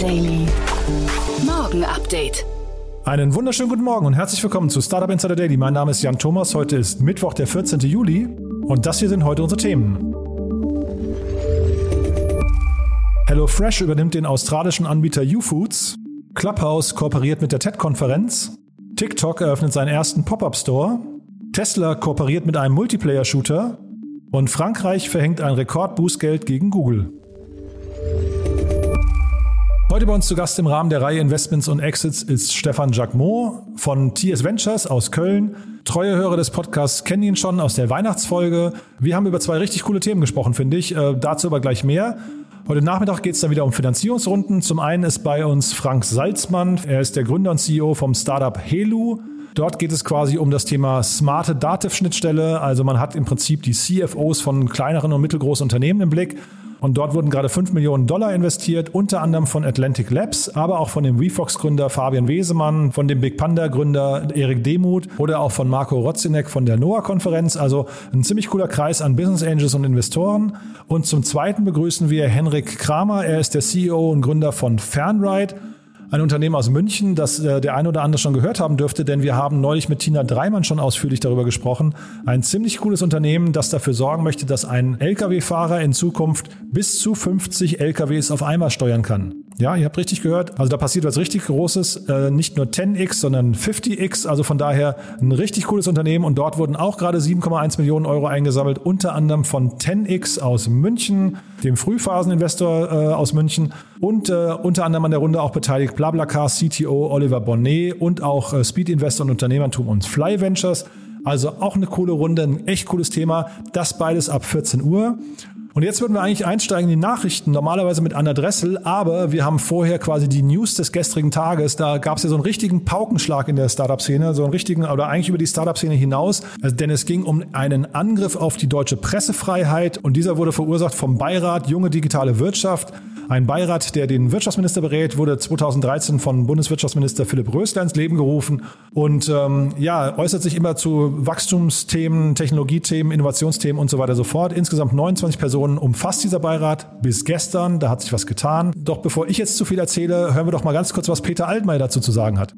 Daily. Morgen Update. Einen wunderschönen guten Morgen und herzlich willkommen zu Startup Insider Daily. Mein Name ist Jan Thomas. Heute ist Mittwoch, der 14. Juli und das hier sind heute unsere Themen. HelloFresh übernimmt den australischen Anbieter YouFoods. Clubhouse kooperiert mit der TED-Konferenz. TikTok eröffnet seinen ersten Pop-up-Store. Tesla kooperiert mit einem Multiplayer-Shooter. Und Frankreich verhängt ein Rekordbußgeld gegen Google. Heute bei uns zu Gast im Rahmen der Reihe Investments und Exits ist Stefan Jacquemot von TS Ventures aus Köln. Treue Hörer des Podcasts kennen ihn schon aus der Weihnachtsfolge. Wir haben über zwei richtig coole Themen gesprochen, finde ich. Äh, dazu aber gleich mehr. Heute Nachmittag geht es dann wieder um Finanzierungsrunden. Zum einen ist bei uns Frank Salzmann. Er ist der Gründer und CEO vom Startup Helu. Dort geht es quasi um das Thema smarte Dativ-Schnittstelle. Also man hat im Prinzip die CFOs von kleineren und mittelgroßen Unternehmen im Blick und dort wurden gerade 5 Millionen Dollar investiert, unter anderem von Atlantic Labs, aber auch von dem WeFox-Gründer Fabian Wesemann, von dem Big Panda-Gründer Erik Demuth oder auch von Marco Rotzinek von der NOAA-Konferenz. Also ein ziemlich cooler Kreis an Business Angels und Investoren. Und zum Zweiten begrüßen wir Henrik Kramer. Er ist der CEO und Gründer von Fernride ein Unternehmen aus München, das äh, der eine oder andere schon gehört haben dürfte, denn wir haben neulich mit Tina Dreimann schon ausführlich darüber gesprochen. Ein ziemlich cooles Unternehmen, das dafür sorgen möchte, dass ein Lkw-Fahrer in Zukunft bis zu 50 Lkws auf einmal steuern kann. Ja, ihr habt richtig gehört. Also da passiert was richtig Großes. Äh, nicht nur 10x, sondern 50x. Also von daher ein richtig cooles Unternehmen. Und dort wurden auch gerade 7,1 Millionen Euro eingesammelt, unter anderem von 10x aus München, dem Frühphaseninvestor äh, aus München und äh, unter anderem an der Runde auch beteiligt BlaBlaCar CTO Oliver Bonnet und auch Speed Investor und Unternehmertum und Fly Ventures. Also auch eine coole Runde, ein echt cooles Thema. Das beides ab 14 Uhr. Und jetzt würden wir eigentlich einsteigen in die Nachrichten, normalerweise mit Anna Dressel, aber wir haben vorher quasi die News des gestrigen Tages. Da gab es ja so einen richtigen Paukenschlag in der Startup-Szene, so einen richtigen, oder eigentlich über die Startup-Szene hinaus, also, denn es ging um einen Angriff auf die deutsche Pressefreiheit und dieser wurde verursacht vom Beirat Junge Digitale Wirtschaft. Ein Beirat, der den Wirtschaftsminister berät, wurde 2013 von Bundeswirtschaftsminister Philipp Rösler ins Leben gerufen und ähm, ja, äußert sich immer zu Wachstumsthemen, Technologiethemen, Innovationsthemen und so weiter so fort. Insgesamt 29 Personen umfasst dieser Beirat bis gestern. Da hat sich was getan. Doch bevor ich jetzt zu viel erzähle, hören wir doch mal ganz kurz, was Peter Altmaier dazu zu sagen hat.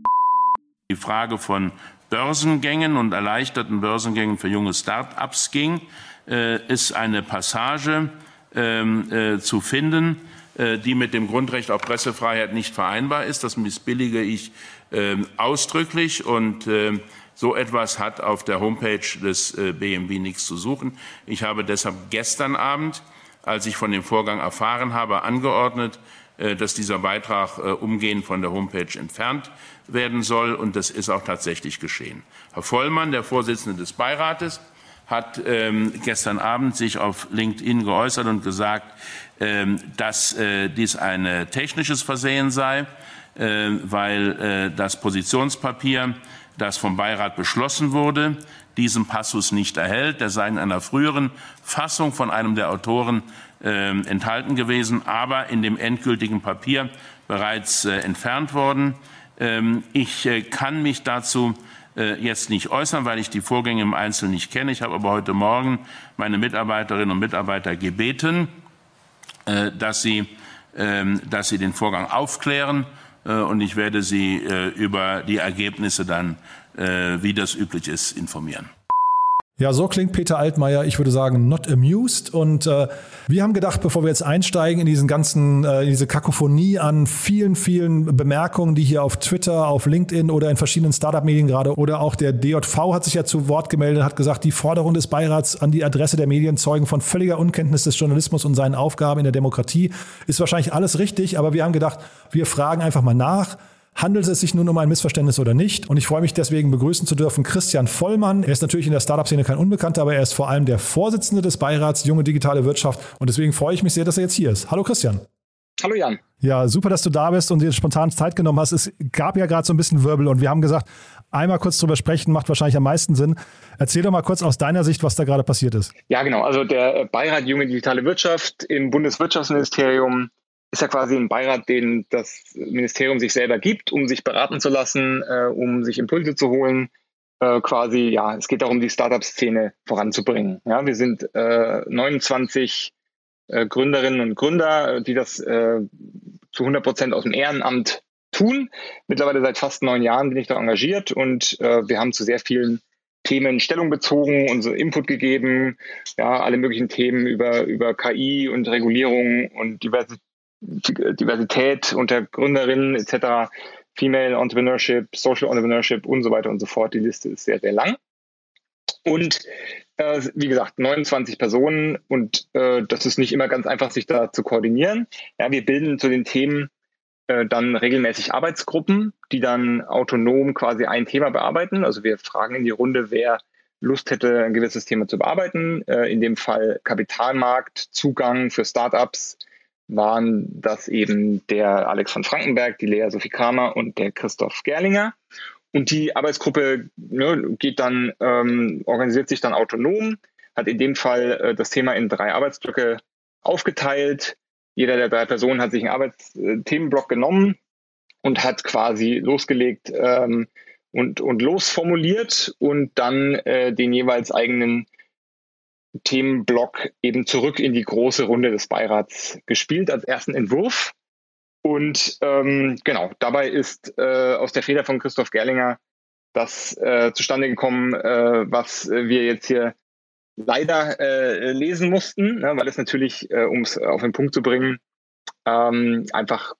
Die Frage von Börsengängen und erleichterten Börsengängen für junge Start-ups ging, äh, ist eine Passage ähm, äh, zu finden, äh, die mit dem Grundrecht auf Pressefreiheit nicht vereinbar ist. Das missbillige ich ähm, ausdrücklich und ähm, so etwas hat auf der Homepage des äh, BMW nichts zu suchen. Ich habe deshalb gestern Abend, als ich von dem Vorgang erfahren habe, angeordnet, äh, dass dieser Beitrag umgehend von der Homepage entfernt werden soll. Und das ist auch tatsächlich geschehen. Herr Vollmann, der Vorsitzende des Beirates, hat ähm, gestern Abend sich auf LinkedIn geäußert und gesagt, ähm, dass äh, dies ein technisches Versehen sei, äh, weil äh, das Positionspapier, das vom Beirat beschlossen wurde, diesen Passus nicht erhält. Der sei in einer früheren Fassung von einem der Autoren ähm, enthalten gewesen, aber in dem endgültigen Papier bereits äh, entfernt worden. Ähm, ich äh, kann mich dazu äh, jetzt nicht äußern, weil ich die Vorgänge im Einzelnen nicht kenne. Ich habe aber heute Morgen meine Mitarbeiterinnen und Mitarbeiter gebeten, äh, dass sie, ähm, dass sie den Vorgang aufklären äh, und ich werde Sie über die Ergebnisse dann, wie das üblich ist, informieren. Ja, so klingt Peter Altmaier, ich würde sagen, not amused. Und äh, wir haben gedacht, bevor wir jetzt einsteigen in diesen ganzen, äh, in diese Kakophonie an vielen, vielen Bemerkungen, die hier auf Twitter, auf LinkedIn oder in verschiedenen Startup-Medien gerade oder auch der DJV hat sich ja zu Wort gemeldet, hat gesagt, die Forderung des Beirats an die Adresse der Medien zeugen von völliger Unkenntnis des Journalismus und seinen Aufgaben in der Demokratie. Ist wahrscheinlich alles richtig, aber wir haben gedacht, wir fragen einfach mal nach. Handelt es sich nun um ein Missverständnis oder nicht? Und ich freue mich deswegen begrüßen zu dürfen Christian Vollmann. Er ist natürlich in der Startup-Szene kein Unbekannter, aber er ist vor allem der Vorsitzende des Beirats Junge Digitale Wirtschaft. Und deswegen freue ich mich sehr, dass er jetzt hier ist. Hallo Christian. Hallo Jan. Ja, super, dass du da bist und dir spontan Zeit genommen hast. Es gab ja gerade so ein bisschen Wirbel und wir haben gesagt, einmal kurz drüber sprechen macht wahrscheinlich am meisten Sinn. Erzähl doch mal kurz aus deiner Sicht, was da gerade passiert ist. Ja, genau. Also der Beirat Junge Digitale Wirtschaft im Bundeswirtschaftsministerium ist ja quasi ein Beirat, den das Ministerium sich selber gibt, um sich beraten zu lassen, äh, um sich Impulse zu holen. Äh, quasi, ja, es geht darum, die Startup-Szene voranzubringen. Ja, wir sind äh, 29 äh, Gründerinnen und Gründer, die das äh, zu 100 Prozent aus dem Ehrenamt tun. Mittlerweile seit fast neun Jahren bin ich da engagiert und äh, wir haben zu sehr vielen Themen Stellung bezogen, unsere Input gegeben, ja, alle möglichen Themen über, über KI und Regulierung und Diversität unter Gründerinnen etc., Female Entrepreneurship, Social Entrepreneurship und so weiter und so fort. Die Liste ist sehr, sehr lang. Und äh, wie gesagt, 29 Personen und äh, das ist nicht immer ganz einfach, sich da zu koordinieren. Ja, wir bilden zu den Themen äh, dann regelmäßig Arbeitsgruppen, die dann autonom quasi ein Thema bearbeiten. Also wir fragen in die Runde, wer Lust hätte, ein gewisses Thema zu bearbeiten. Äh, in dem Fall Kapitalmarkt, Zugang für Startups waren das eben der Alex von Frankenberg, die Lea Sophie Kramer und der Christoph Gerlinger. Und die Arbeitsgruppe ne, geht dann, ähm, organisiert sich dann autonom, hat in dem Fall äh, das Thema in drei Arbeitsblöcke aufgeteilt. Jeder der drei Personen hat sich einen Arbeitsthemenblock genommen und hat quasi losgelegt ähm, und, und losformuliert und dann äh, den jeweils eigenen Themenblock eben zurück in die große Runde des Beirats gespielt als ersten Entwurf. Und ähm, genau, dabei ist äh, aus der Feder von Christoph Gerlinger das äh, zustande gekommen, äh, was wir jetzt hier leider äh, lesen mussten, ne, weil es natürlich, äh, um es auf den Punkt zu bringen, ähm, einfach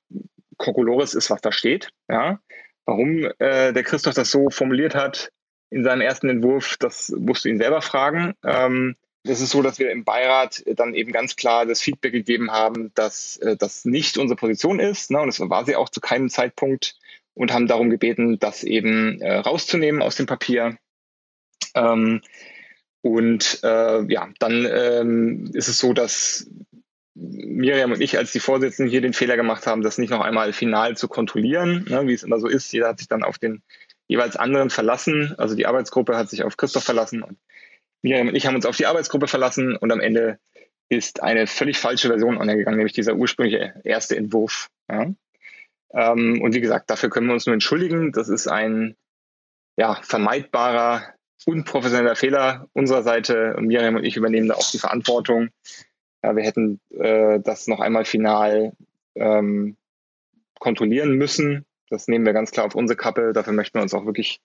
Kokolores ist, was da steht. Ja? Warum äh, der Christoph das so formuliert hat in seinem ersten Entwurf, das musst du ihn selber fragen. Ähm, es ist so, dass wir im Beirat dann eben ganz klar das Feedback gegeben haben, dass äh, das nicht unsere Position ist. Ne? Und das war sie auch zu keinem Zeitpunkt und haben darum gebeten, das eben äh, rauszunehmen aus dem Papier. Ähm, und äh, ja, dann ähm, ist es so, dass Miriam und ich als die Vorsitzenden hier den Fehler gemacht haben, das nicht noch einmal final zu kontrollieren, ne, wie es immer so ist. Jeder hat sich dann auf den jeweils anderen verlassen. Also die Arbeitsgruppe hat sich auf Christoph verlassen und Miriam und ich haben uns auf die Arbeitsgruppe verlassen und am Ende ist eine völlig falsche Version angegangen, nämlich dieser ursprüngliche erste Entwurf. Ja. Ähm, und wie gesagt, dafür können wir uns nur entschuldigen. Das ist ein ja, vermeidbarer unprofessioneller Fehler unserer Seite. Miriam und ich übernehmen da auch die Verantwortung. Ja, wir hätten äh, das noch einmal final ähm, kontrollieren müssen. Das nehmen wir ganz klar auf unsere Kappe. Dafür möchten wir uns auch wirklich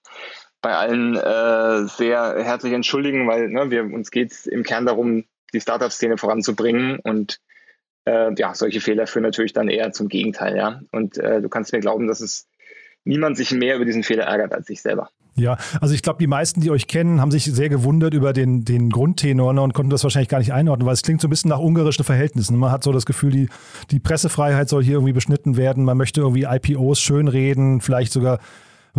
bei allen äh, sehr herzlich entschuldigen, weil ne, wir, uns geht es im Kern darum, die Startup-Szene voranzubringen und äh, ja, solche Fehler führen natürlich dann eher zum Gegenteil, ja. Und äh, du kannst mir glauben, dass es niemand sich mehr über diesen Fehler ärgert als ich selber. Ja, also ich glaube, die meisten, die euch kennen, haben sich sehr gewundert über den, den Grundtenor ne, und konnten das wahrscheinlich gar nicht einordnen, weil es klingt so ein bisschen nach ungarischen Verhältnissen. Man hat so das Gefühl, die, die Pressefreiheit soll hier irgendwie beschnitten werden. Man möchte irgendwie IPOs schönreden, vielleicht sogar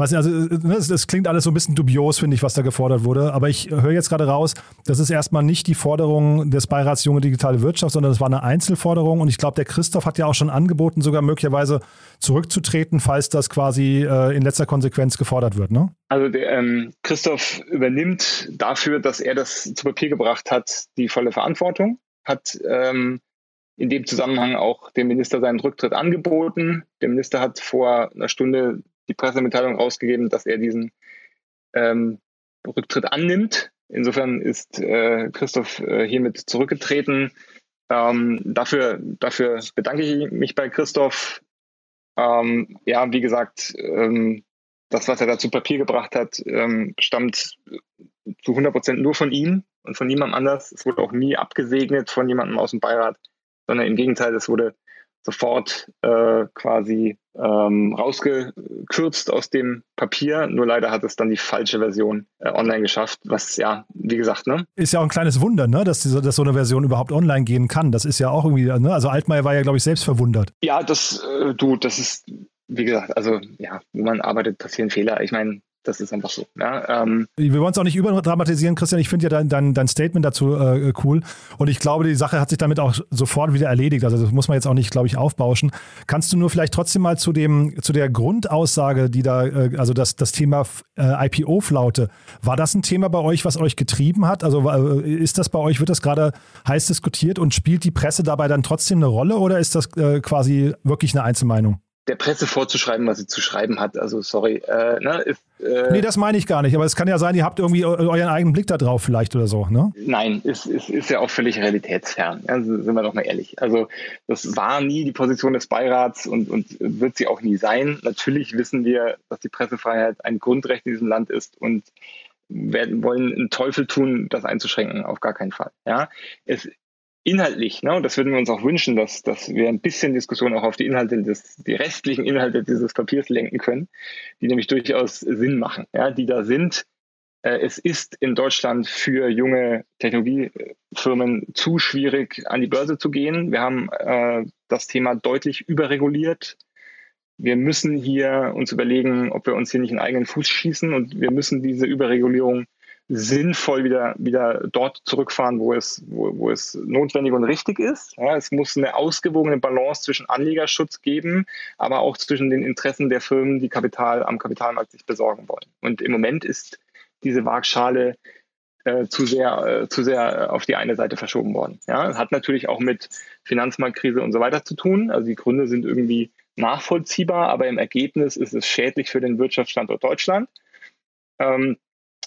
Nicht, also das, das, klingt alles so ein bisschen dubios, finde ich, was da gefordert wurde. Aber ich höre jetzt gerade raus, das ist erstmal nicht die Forderung des Beirats Junge Digitale Wirtschaft, sondern das war eine Einzelforderung. Und ich glaube, der Christoph hat ja auch schon angeboten, sogar möglicherweise zurückzutreten, falls das quasi äh, in letzter Konsequenz gefordert wird. Ne? Also der, ähm, Christoph übernimmt dafür, dass er das zu Papier gebracht hat, die volle Verantwortung, hat ähm, in dem Zusammenhang auch dem Minister seinen Rücktritt angeboten. Der Minister hat vor einer Stunde die Pressemitteilung rausgegeben, dass er diesen ähm, Rücktritt annimmt. Insofern ist äh, Christoph äh, hiermit zurückgetreten. Ähm, dafür, dafür bedanke ich mich bei Christoph. Ähm, ja, wie gesagt, ähm, das, was er da zu Papier gebracht hat, ähm, stammt zu 100 Prozent nur von ihm und von niemandem anders. Es wurde auch nie abgesegnet von jemandem aus dem Beirat, sondern im Gegenteil, es wurde sofort äh, quasi ähm, rausgekürzt aus dem Papier. Nur leider hat es dann die falsche Version äh, online geschafft, was ja, wie gesagt, ne? Ist ja auch ein kleines Wunder, ne? dass, diese, dass so eine Version überhaupt online gehen kann. Das ist ja auch irgendwie, ne? also Altmaier war ja, glaube ich, selbst verwundert. Ja, das, äh, du, das ist, wie gesagt, also ja, wo man arbeitet, passieren Fehler. Ich meine, das ist einfach so. Ja, ähm. Wir wollen es auch nicht überdramatisieren, Christian. Ich finde ja dein, dein, dein, Statement dazu äh, cool. Und ich glaube, die Sache hat sich damit auch sofort wieder erledigt. Also das muss man jetzt auch nicht, glaube ich, aufbauschen. Kannst du nur vielleicht trotzdem mal zu dem, zu der Grundaussage, die da, äh, also das, das Thema äh, IPO-Flaute, war das ein Thema bei euch, was euch getrieben hat? Also äh, ist das bei euch, wird das gerade heiß diskutiert und spielt die Presse dabei dann trotzdem eine Rolle oder ist das äh, quasi wirklich eine Einzelmeinung? Der Presse vorzuschreiben, was sie zu schreiben hat. Also sorry. Äh, ne, ist, äh, nee, das meine ich gar nicht. Aber es kann ja sein, ihr habt irgendwie euren eigenen Blick da drauf vielleicht oder so. Ne? Nein, ist, ist, ist ja auch völlig realitätsfern. Ja, sind wir doch mal ehrlich. Also das war nie die Position des Beirats und, und wird sie auch nie sein. Natürlich wissen wir, dass die Pressefreiheit ein Grundrecht in diesem Land ist und werden, wollen einen Teufel tun, das einzuschränken, auf gar keinen Fall. Ja, es inhaltlich, ne, und das würden wir uns auch wünschen, dass, dass wir ein bisschen Diskussion auch auf die Inhalte des, die restlichen Inhalte dieses Papiers lenken können, die nämlich durchaus Sinn machen, ja, die da sind. Äh, es ist in Deutschland für junge Technologiefirmen zu schwierig, an die Börse zu gehen. Wir haben äh, das Thema deutlich überreguliert. Wir müssen hier uns überlegen, ob wir uns hier nicht einen eigenen Fuß schießen und wir müssen diese Überregulierung sinnvoll wieder, wieder dort zurückfahren, wo es, wo, wo es notwendig und richtig ist. Ja, es muss eine ausgewogene Balance zwischen Anlegerschutz geben, aber auch zwischen den Interessen der Firmen, die Kapital am Kapitalmarkt sich besorgen wollen. Und im Moment ist diese Waagschale äh, zu sehr, äh, zu sehr auf die eine Seite verschoben worden. Ja, hat natürlich auch mit Finanzmarktkrise und so weiter zu tun. Also die Gründe sind irgendwie nachvollziehbar, aber im Ergebnis ist es schädlich für den Wirtschaftsstandort Deutschland. Ähm,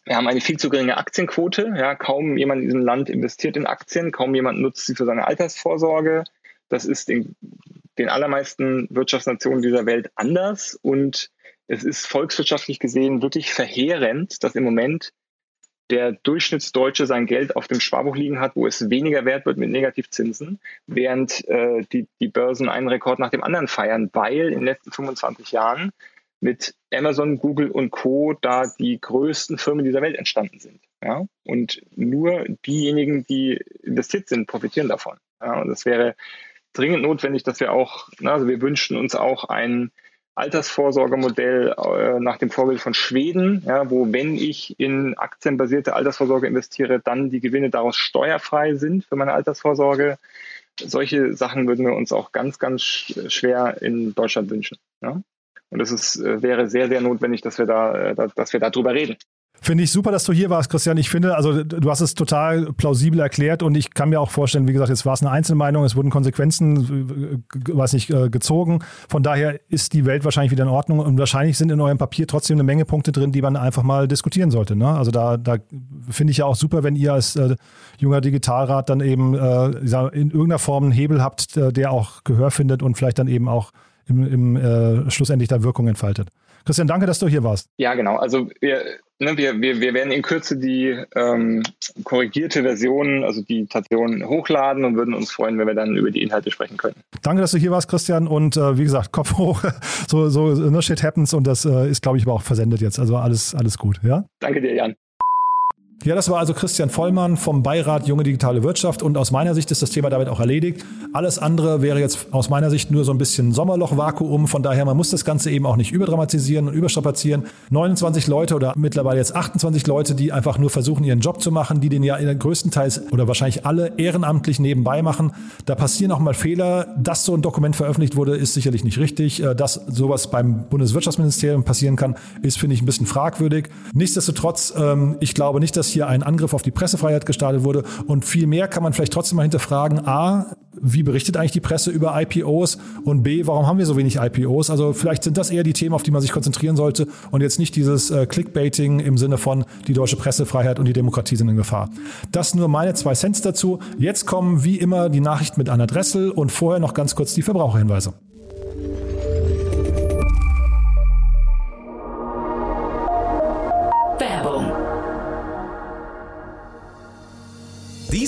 wir haben eine viel zu geringe Aktienquote. Ja, kaum jemand in diesem Land investiert in Aktien, kaum jemand nutzt sie für seine Altersvorsorge. Das ist in den allermeisten Wirtschaftsnationen dieser Welt anders. Und es ist volkswirtschaftlich gesehen wirklich verheerend, dass im Moment der Durchschnittsdeutsche sein Geld auf dem Sparbuch liegen hat, wo es weniger wert wird mit Negativzinsen, während äh, die, die Börsen einen Rekord nach dem anderen feiern, weil in den letzten 25 Jahren mit Amazon, Google und Co. da die größten Firmen dieser Welt entstanden sind. Ja? Und nur diejenigen, die investiert sind, profitieren davon. Ja? Und es wäre dringend notwendig, dass wir auch, na, also wir wünschen uns auch ein Altersvorsorgemodell äh, nach dem Vorbild von Schweden, ja, wo wenn ich in aktienbasierte Altersvorsorge investiere, dann die Gewinne daraus steuerfrei sind für meine Altersvorsorge. Solche Sachen würden wir uns auch ganz, ganz schwer in Deutschland wünschen. Ja? Und es ist, äh, wäre sehr, sehr notwendig, dass wir da, äh, dass wir darüber reden. Finde ich super, dass du hier warst, Christian. Ich finde, also du hast es total plausibel erklärt und ich kann mir auch vorstellen, wie gesagt, jetzt war es eine Einzelmeinung, es wurden Konsequenzen, äh, weiß nicht, gezogen. Von daher ist die Welt wahrscheinlich wieder in Ordnung und wahrscheinlich sind in eurem Papier trotzdem eine Menge Punkte drin, die man einfach mal diskutieren sollte. Ne? Also da, da finde ich ja auch super, wenn ihr als äh, junger Digitalrat dann eben äh, in irgendeiner Form einen Hebel habt, der auch Gehör findet und vielleicht dann eben auch im, im äh, schlussendlich da Wirkung entfaltet. Christian, danke, dass du hier warst. Ja, genau. Also wir, ne, wir, wir, wir werden in Kürze die ähm, korrigierte Version, also die Station hochladen und würden uns freuen, wenn wir dann über die Inhalte sprechen können. Danke, dass du hier warst, Christian. Und äh, wie gesagt, Kopf hoch. so, so no shit happens und das äh, ist, glaube ich, aber auch versendet jetzt. Also alles, alles gut. Ja? Danke dir, Jan. Ja, das war also Christian Vollmann vom Beirat Junge Digitale Wirtschaft und aus meiner Sicht ist das Thema damit auch erledigt. Alles andere wäre jetzt aus meiner Sicht nur so ein bisschen Sommerloch-Vakuum. Von daher, man muss das Ganze eben auch nicht überdramatisieren und überstrapazieren. 29 Leute oder mittlerweile jetzt 28 Leute, die einfach nur versuchen, ihren Job zu machen, die den ja größtenteils oder wahrscheinlich alle ehrenamtlich nebenbei machen. Da passieren auch mal Fehler. Dass so ein Dokument veröffentlicht wurde, ist sicherlich nicht richtig. Äh, dass sowas beim Bundeswirtschaftsministerium passieren kann, ist, finde ich, ein bisschen fragwürdig. Nichtsdestotrotz, ähm, ich glaube nicht, dass hier ein Angriff auf die Pressefreiheit gestartet wurde. Und viel mehr kann man vielleicht trotzdem mal hinterfragen. A, wie berichtet eigentlich die Presse über IPOs? Und B, warum haben wir so wenig IPOs? Also vielleicht sind das eher die Themen, auf die man sich konzentrieren sollte und jetzt nicht dieses äh, Clickbaiting im Sinne von die deutsche Pressefreiheit und die Demokratie sind in Gefahr. Das nur meine zwei Cents dazu. Jetzt kommen wie immer die Nachrichten mit Anna Dressel und vorher noch ganz kurz die Verbraucherhinweise.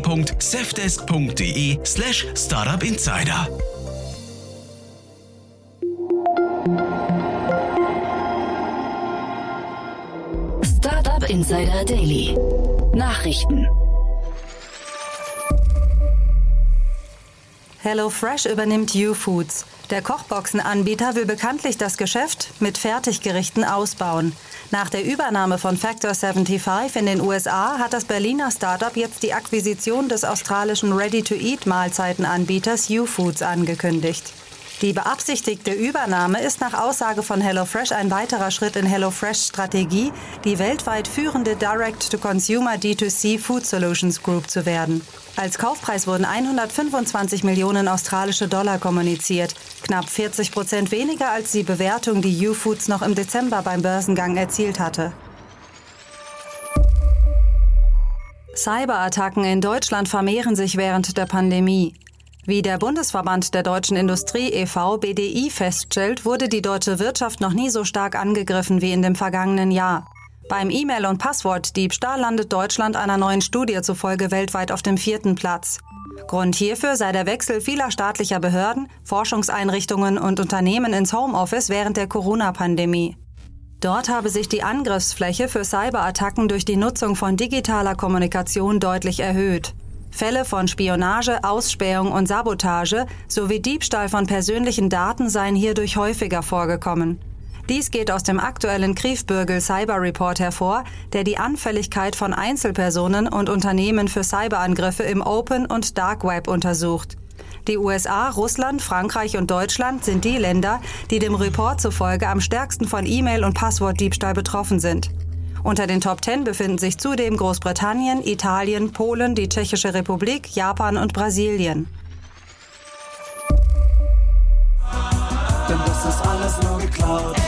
www.safdesk.de slash startupinsider. Startup Insider Daily. Nachrichten. HelloFresh übernimmt U-Foods. Der Kochboxenanbieter will bekanntlich das Geschäft mit Fertiggerichten ausbauen. Nach der Übernahme von Factor 75 in den USA hat das Berliner Startup jetzt die Akquisition des australischen Ready-to-Eat-Mahlzeitenanbieters U-Foods angekündigt. Die beabsichtigte Übernahme ist nach Aussage von HelloFresh ein weiterer Schritt in HelloFresh Strategie, die weltweit führende Direct-to-Consumer D2C Food Solutions Group zu werden. Als Kaufpreis wurden 125 Millionen australische Dollar kommuniziert, knapp 40 Prozent weniger als die Bewertung, die U-Foods noch im Dezember beim Börsengang erzielt hatte. Cyberattacken in Deutschland vermehren sich während der Pandemie. Wie der Bundesverband der deutschen Industrie e.V. BDI feststellt, wurde die deutsche Wirtschaft noch nie so stark angegriffen wie in dem vergangenen Jahr. Beim E-Mail- und Passwortdiebstahl landet Deutschland einer neuen Studie zufolge weltweit auf dem vierten Platz. Grund hierfür sei der Wechsel vieler staatlicher Behörden, Forschungseinrichtungen und Unternehmen ins Homeoffice während der Corona-Pandemie. Dort habe sich die Angriffsfläche für Cyberattacken durch die Nutzung von digitaler Kommunikation deutlich erhöht. Fälle von Spionage, Ausspähung und Sabotage sowie Diebstahl von persönlichen Daten seien hierdurch häufiger vorgekommen. Dies geht aus dem aktuellen Kriefbürgel Cyber Report hervor, der die Anfälligkeit von Einzelpersonen und Unternehmen für Cyberangriffe im Open und Dark Web untersucht. Die USA, Russland, Frankreich und Deutschland sind die Länder, die dem Report zufolge am stärksten von E-Mail- und Passwortdiebstahl betroffen sind. Unter den Top 10 befinden sich zudem Großbritannien, Italien, Polen, die Tschechische Republik, Japan und Brasilien. Denn das ist alles nur geklaut.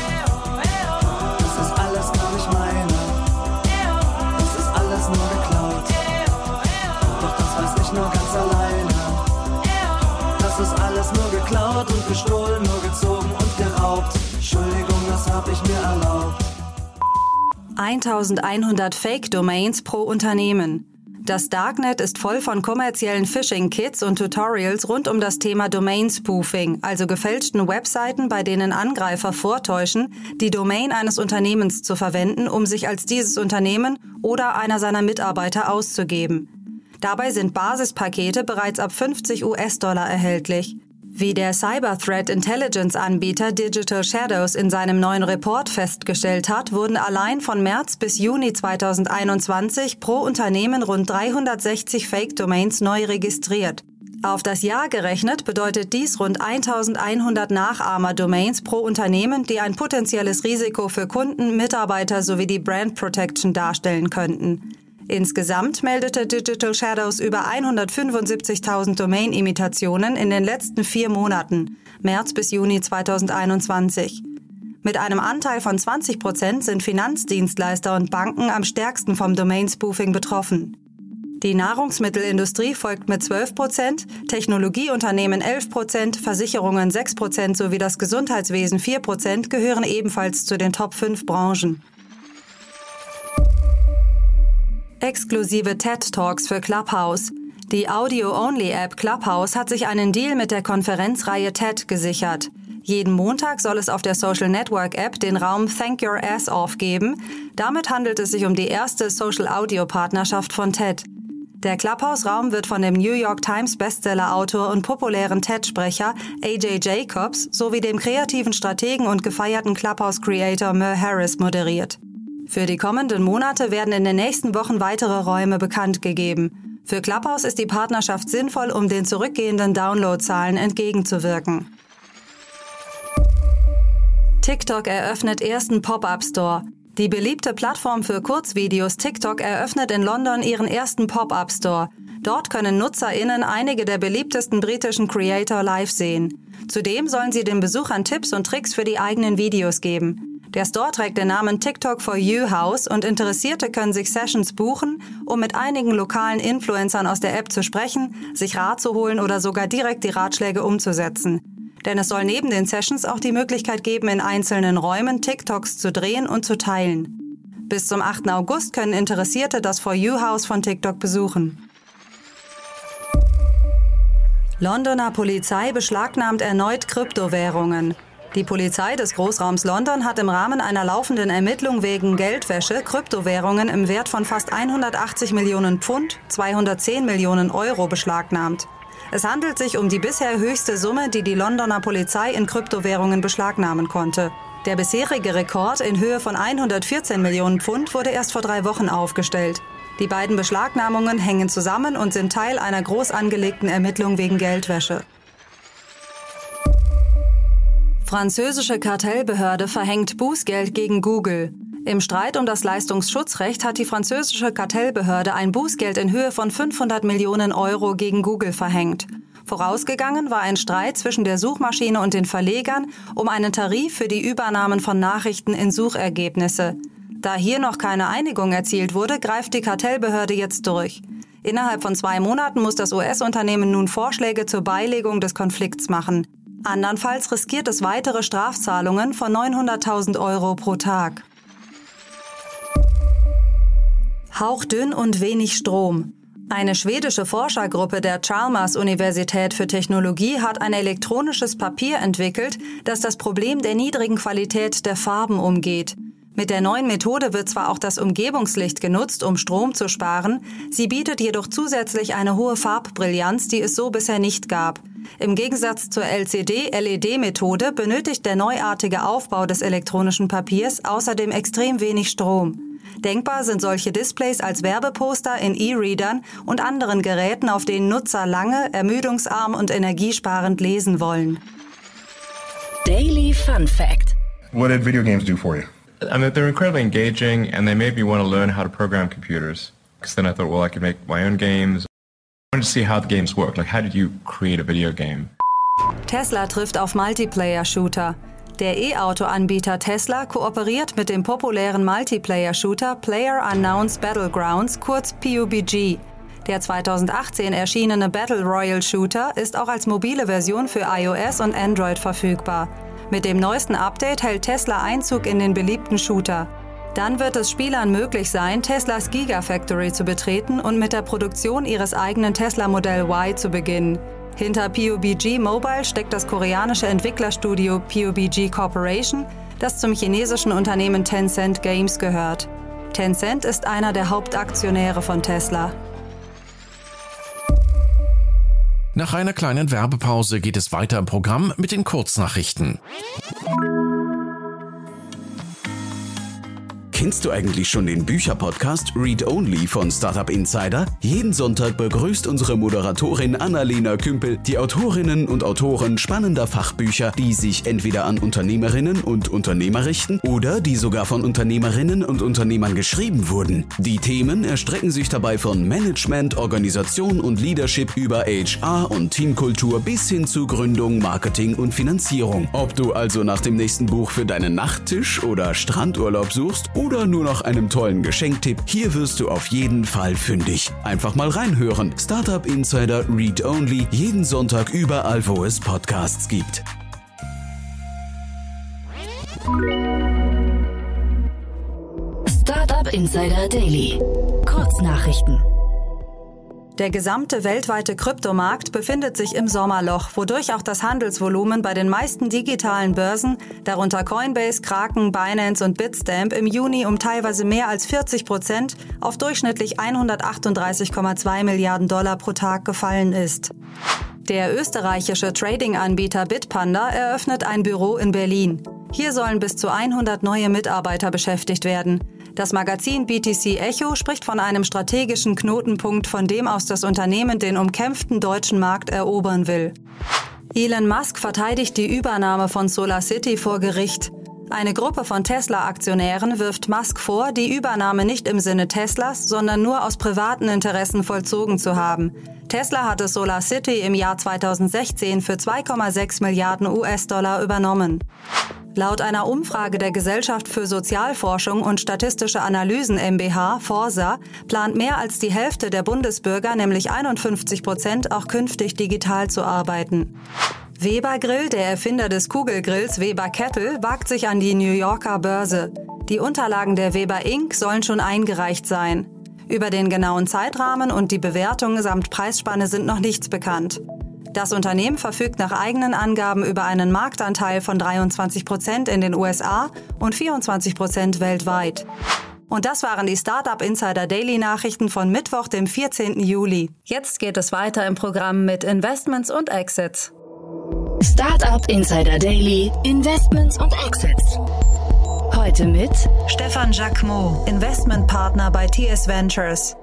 1100 Fake-Domains pro Unternehmen. Das Darknet ist voll von kommerziellen Phishing-Kits und Tutorials rund um das Thema Domain-Spoofing, also gefälschten Webseiten, bei denen Angreifer vortäuschen, die Domain eines Unternehmens zu verwenden, um sich als dieses Unternehmen oder einer seiner Mitarbeiter auszugeben. Dabei sind Basispakete bereits ab 50 US-Dollar erhältlich. Wie der Cyber Threat Intelligence Anbieter Digital Shadows in seinem neuen Report festgestellt hat, wurden allein von März bis Juni 2021 pro Unternehmen rund 360 Fake-Domains neu registriert. Auf das Jahr gerechnet bedeutet dies rund 1100 Nachahmer-Domains pro Unternehmen, die ein potenzielles Risiko für Kunden, Mitarbeiter sowie die Brand Protection darstellen könnten. Insgesamt meldete Digital Shadows über 175.000 Domain-Imitationen in den letzten vier Monaten, März bis Juni 2021. Mit einem Anteil von 20 Prozent sind Finanzdienstleister und Banken am stärksten vom Domain-Spoofing betroffen. Die Nahrungsmittelindustrie folgt mit 12 Prozent, Technologieunternehmen 11 Prozent, Versicherungen 6 Prozent sowie das Gesundheitswesen 4 Prozent gehören ebenfalls zu den Top 5 Branchen. Exklusive TED Talks für Clubhouse. Die Audio-Only-App Clubhouse hat sich einen Deal mit der Konferenzreihe TED gesichert. Jeden Montag soll es auf der Social Network App den Raum Thank Your Ass Off geben. Damit handelt es sich um die erste Social Audio Partnerschaft von TED. Der Clubhouse-Raum wird von dem New York Times Bestseller-Autor und populären TED-Sprecher AJ Jacobs sowie dem kreativen Strategen und gefeierten Clubhouse-Creator Mer Harris moderiert. Für die kommenden Monate werden in den nächsten Wochen weitere Räume bekannt gegeben. Für Clubhouse ist die Partnerschaft sinnvoll, um den zurückgehenden Downloadzahlen entgegenzuwirken. TikTok eröffnet ersten Pop-up Store. Die beliebte Plattform für Kurzvideos TikTok eröffnet in London ihren ersten Pop-up Store. Dort können NutzerInnen einige der beliebtesten britischen Creator live sehen. Zudem sollen sie den Besuchern Tipps und Tricks für die eigenen Videos geben. Der Store trägt den Namen TikTok for You House und Interessierte können sich Sessions buchen, um mit einigen lokalen Influencern aus der App zu sprechen, sich Rat zu holen oder sogar direkt die Ratschläge umzusetzen. Denn es soll neben den Sessions auch die Möglichkeit geben, in einzelnen Räumen TikToks zu drehen und zu teilen. Bis zum 8. August können Interessierte das For You House von TikTok besuchen. Londoner Polizei beschlagnahmt erneut Kryptowährungen. Die Polizei des Großraums London hat im Rahmen einer laufenden Ermittlung wegen Geldwäsche Kryptowährungen im Wert von fast 180 Millionen Pfund, 210 Millionen Euro beschlagnahmt. Es handelt sich um die bisher höchste Summe, die die Londoner Polizei in Kryptowährungen beschlagnahmen konnte. Der bisherige Rekord in Höhe von 114 Millionen Pfund wurde erst vor drei Wochen aufgestellt. Die beiden Beschlagnahmungen hängen zusammen und sind Teil einer groß angelegten Ermittlung wegen Geldwäsche. Französische Kartellbehörde verhängt Bußgeld gegen Google. Im Streit um das Leistungsschutzrecht hat die französische Kartellbehörde ein Bußgeld in Höhe von 500 Millionen Euro gegen Google verhängt. Vorausgegangen war ein Streit zwischen der Suchmaschine und den Verlegern um einen Tarif für die Übernahmen von Nachrichten in Suchergebnisse. Da hier noch keine Einigung erzielt wurde, greift die Kartellbehörde jetzt durch. Innerhalb von zwei Monaten muss das US-Unternehmen nun Vorschläge zur Beilegung des Konflikts machen. Andernfalls riskiert es weitere Strafzahlungen von 900.000 Euro pro Tag. Hauchdünn und wenig Strom. Eine schwedische Forschergruppe der Chalmers Universität für Technologie hat ein elektronisches Papier entwickelt, das das Problem der niedrigen Qualität der Farben umgeht. Mit der neuen Methode wird zwar auch das Umgebungslicht genutzt, um Strom zu sparen, sie bietet jedoch zusätzlich eine hohe Farbbrillanz, die es so bisher nicht gab. Im Gegensatz zur LCD-LED-Methode benötigt der neuartige Aufbau des elektronischen Papiers außerdem extrem wenig Strom. Denkbar sind solche Displays als Werbeposter in E-Readern und anderen Geräten, auf denen Nutzer lange, ermüdungsarm und energiesparend lesen wollen. Daily Fun Fact. What did video games do for you? I mean, they're incredibly engaging, and they made me want to learn how to program computers. Because then I thought, well, I could make my own games. I wanted to see how the games work. Like, how did you create a video game? Tesla trifft auf Multiplayer-Shooter. Der E-Auto-Anbieter Tesla kooperiert mit dem populären Multiplayer-Shooter Player Unknowns Battlegrounds, kurz PUBG. Der 2018 erschienene Battle Royale Shooter ist auch als mobile Version für iOS und Android verfügbar. Mit dem neuesten Update hält Tesla Einzug in den beliebten Shooter. Dann wird es Spielern möglich sein, Teslas Gigafactory zu betreten und mit der Produktion ihres eigenen Tesla Modell Y zu beginnen. Hinter PUBG Mobile steckt das koreanische Entwicklerstudio PUBG Corporation, das zum chinesischen Unternehmen Tencent Games gehört. Tencent ist einer der Hauptaktionäre von Tesla. Nach einer kleinen Werbepause geht es weiter im Programm mit den Kurznachrichten. Kennst du eigentlich schon den Bücherpodcast Read Only von Startup Insider? Jeden Sonntag begrüßt unsere Moderatorin Annalena Kümpel die Autorinnen und Autoren spannender Fachbücher, die sich entweder an Unternehmerinnen und Unternehmer richten oder die sogar von Unternehmerinnen und Unternehmern geschrieben wurden. Die Themen erstrecken sich dabei von Management, Organisation und Leadership über HR und Teamkultur bis hin zu Gründung, Marketing und Finanzierung. Ob du also nach dem nächsten Buch für deinen Nachttisch oder Strandurlaub suchst oder nur nach einem tollen Geschenktipp, hier wirst du auf jeden Fall fündig. Einfach mal reinhören. Startup Insider Read Only, jeden Sonntag überall, wo es Podcasts gibt. Startup Insider Daily. Kurznachrichten. Der gesamte weltweite Kryptomarkt befindet sich im Sommerloch, wodurch auch das Handelsvolumen bei den meisten digitalen Börsen, darunter Coinbase, Kraken, Binance und Bitstamp, im Juni um teilweise mehr als 40 Prozent auf durchschnittlich 138,2 Milliarden Dollar pro Tag gefallen ist. Der österreichische Trading-Anbieter Bitpanda eröffnet ein Büro in Berlin. Hier sollen bis zu 100 neue Mitarbeiter beschäftigt werden. Das Magazin BTC Echo spricht von einem strategischen Knotenpunkt, von dem aus das Unternehmen den umkämpften deutschen Markt erobern will. Elon Musk verteidigt die Übernahme von SolarCity vor Gericht. Eine Gruppe von Tesla-Aktionären wirft Musk vor, die Übernahme nicht im Sinne Teslas, sondern nur aus privaten Interessen vollzogen zu haben. Tesla hatte SolarCity im Jahr 2016 für 2,6 Milliarden US-Dollar übernommen. Laut einer Umfrage der Gesellschaft für Sozialforschung und Statistische Analysen MBH, Forsa, plant mehr als die Hälfte der Bundesbürger, nämlich 51 Prozent, auch künftig digital zu arbeiten. Weber Grill, der Erfinder des Kugelgrills Weber Kettle, wagt sich an die New Yorker Börse. Die Unterlagen der Weber Inc. sollen schon eingereicht sein. Über den genauen Zeitrahmen und die Bewertung samt Preisspanne sind noch nichts bekannt. Das Unternehmen verfügt nach eigenen Angaben über einen Marktanteil von 23 Prozent in den USA und 24 Prozent weltweit. Und das waren die Startup Insider Daily Nachrichten von Mittwoch, dem 14. Juli. Jetzt geht es weiter im Programm mit Investments und Exits. Startup Insider Daily, Investments und Exits. Heute mit Stefan Jacquemot, Investmentpartner bei TS Ventures.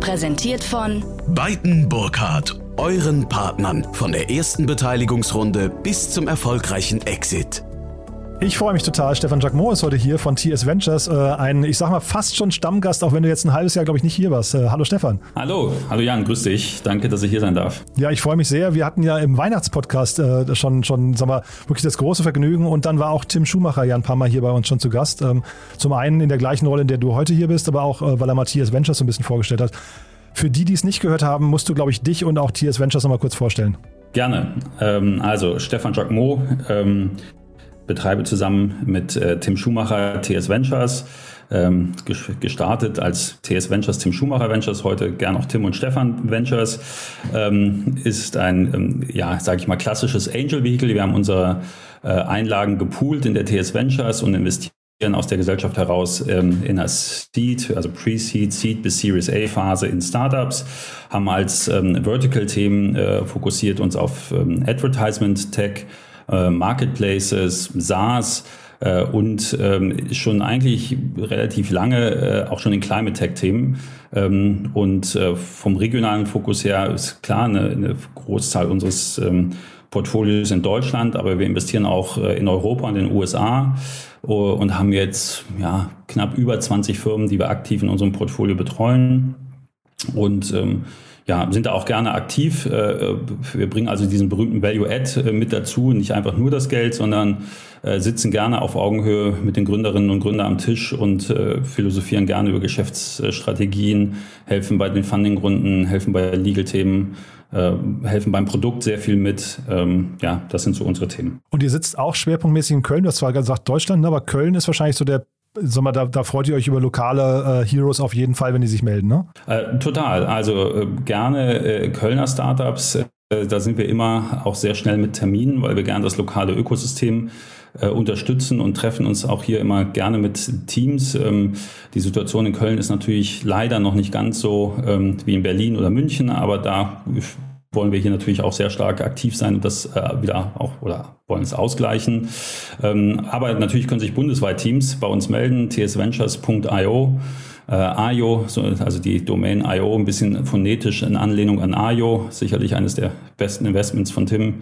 Präsentiert von Beiten Burkhardt, euren Partnern von der ersten Beteiligungsrunde bis zum erfolgreichen Exit. Ich freue mich total. Stefan Jacquemot ist heute hier von TS Ventures. Äh, ein, ich sag mal, fast schon Stammgast, auch wenn du jetzt ein halbes Jahr, glaube ich, nicht hier warst. Äh, hallo Stefan. Hallo, hallo Jan, grüß dich. Danke, dass ich hier sein darf. Ja, ich freue mich sehr. Wir hatten ja im Weihnachtspodcast äh, schon, schon, sag mal, wirklich das große Vergnügen. Und dann war auch Tim Schumacher ja ein paar Mal hier bei uns schon zu Gast. Ähm, zum einen in der gleichen Rolle, in der du heute hier bist, aber auch, äh, weil er mal TS Ventures so ein bisschen vorgestellt hat. Für die, die es nicht gehört haben, musst du, glaube ich, dich und auch TS Ventures nochmal kurz vorstellen. Gerne. Ähm, also Stefan Jacquemot, ähm, betreibe zusammen mit äh, Tim Schumacher TS Ventures. Ähm, gestartet als TS Ventures, Tim Schumacher Ventures, heute gern auch Tim und Stefan Ventures, ähm, ist ein, ähm, ja, sage ich mal, klassisches Angel-Vehicle. Wir haben unsere äh, Einlagen gepoolt in der TS Ventures und investieren aus der Gesellschaft heraus ähm, in der Seed, also Pre-Seed, Seed bis Series A Phase in Startups, haben als ähm, Vertical-Themen äh, fokussiert uns auf ähm, Advertisement, Tech, äh, Marketplaces, SaaS äh, und ähm, schon eigentlich relativ lange äh, auch schon in Climate Tech-Themen. Ähm, und vom regionalen Fokus her ist klar eine, eine Großzahl unseres ähm, Portfolios in Deutschland, aber wir investieren auch in Europa und in den USA und haben jetzt ja, knapp über 20 Firmen, die wir aktiv in unserem Portfolio betreuen. Und ähm, ja, sind da auch gerne aktiv. Äh, wir bringen also diesen berühmten Value-Add äh, mit dazu, nicht einfach nur das Geld, sondern äh, sitzen gerne auf Augenhöhe mit den Gründerinnen und Gründern am Tisch und philosophieren gerne über Geschäftsstrategien, helfen bei den Fundingrunden, helfen bei Legal-Themen helfen beim Produkt sehr viel mit. Ähm, ja, das sind so unsere Themen. Und ihr sitzt auch schwerpunktmäßig in Köln. Du hast zwar gesagt Deutschland, aber Köln ist wahrscheinlich so der sag mal, da, da, freut ihr euch über lokale äh, Heroes auf jeden Fall, wenn die sich melden, ne? Äh, total. Also äh, gerne äh, Kölner Startups. Äh, da sind wir immer auch sehr schnell mit Terminen, weil wir gerne das lokale Ökosystem äh, unterstützen und treffen uns auch hier immer gerne mit Teams. Ähm, die Situation in Köln ist natürlich leider noch nicht ganz so ähm, wie in Berlin oder München, aber da wollen wir hier natürlich auch sehr stark aktiv sein und das äh, wieder auch oder wollen es ausgleichen. Ähm, aber natürlich können sich bundesweit Teams bei uns melden, tsventures.io. Äh, IO, so, also die Domain IO, ein bisschen phonetisch in Anlehnung an IO, sicherlich eines der besten Investments von Tim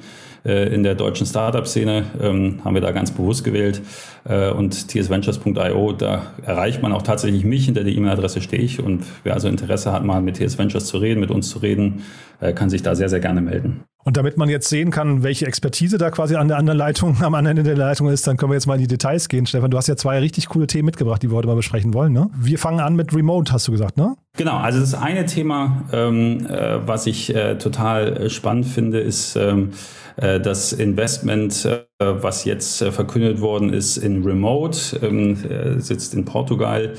äh, in der deutschen Startup-Szene, ähm, haben wir da ganz bewusst gewählt. Äh, und tsventures.io, da erreicht man auch tatsächlich mich, hinter der E-Mail-Adresse stehe ich. Und wer also Interesse hat, mal mit TS Ventures zu reden, mit uns zu reden, äh, kann sich da sehr, sehr gerne melden. Und damit man jetzt sehen kann, welche Expertise da quasi an der anderen Leitung, am anderen Ende der Leitung ist, dann können wir jetzt mal in die Details gehen. Stefan, du hast ja zwei richtig coole Themen mitgebracht, die wir heute mal besprechen wollen. Ne? Wir fangen an mit Remote, hast du gesagt, ne? Genau, also das eine Thema, ähm, äh, was ich äh, total äh, spannend finde, ist ähm, äh, das Investment, äh, was jetzt äh, verkündet worden ist in Remote, ähm, sitzt in Portugal.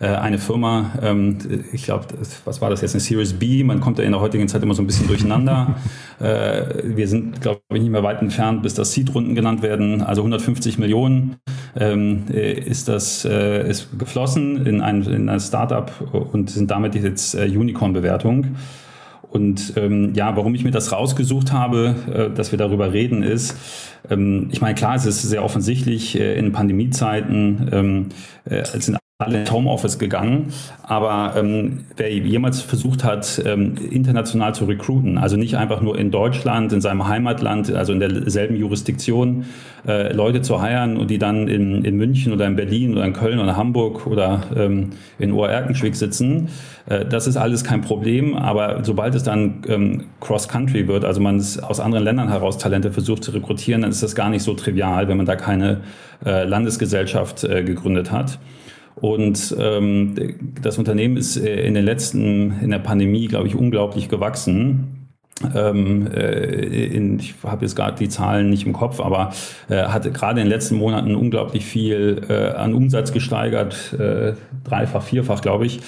Eine Firma, ähm, ich glaube, was war das jetzt, eine Series B, man kommt ja in der heutigen Zeit immer so ein bisschen durcheinander. Äh, wir sind, glaube ich, nicht mehr weit entfernt, bis das Seed-Runden genannt werden. Also 150 Millionen ähm, äh, ist das ist geflossen in ein, in ein Startup und sind damit jetzt Unicorn-Bewertung. Und ähm, ja, warum ich mir das rausgesucht habe, äh, dass wir darüber reden, ist, ähm, ich meine, klar, es ist sehr offensichtlich, äh, in Pandemiezeiten ähm, äh, sind alle ins Homeoffice gegangen. Aber ähm, wer jemals versucht hat, ähm, international zu recruiten, also nicht einfach nur in Deutschland, in seinem Heimatland, also in derselben Jurisdiktion, äh, Leute zu heiren und die dann in, in München oder in Berlin oder in Köln oder Hamburg oder ähm, in Oerkenschwick sitzen, äh, das ist alles kein Problem. Aber sobald es dann ähm, Cross-Country wird, also man aus anderen Ländern heraus Talente versucht zu rekrutieren, dann ist das gar nicht so trivial, wenn man da keine äh, Landesgesellschaft äh, gegründet hat. Und ähm, das Unternehmen ist äh, in den letzten, in der Pandemie, glaube ich, unglaublich gewachsen. Ähm, äh, in, ich habe jetzt gerade die Zahlen nicht im Kopf, aber äh, hat gerade in den letzten Monaten unglaublich viel äh, an Umsatz gesteigert, äh, dreifach, vierfach, glaube ich.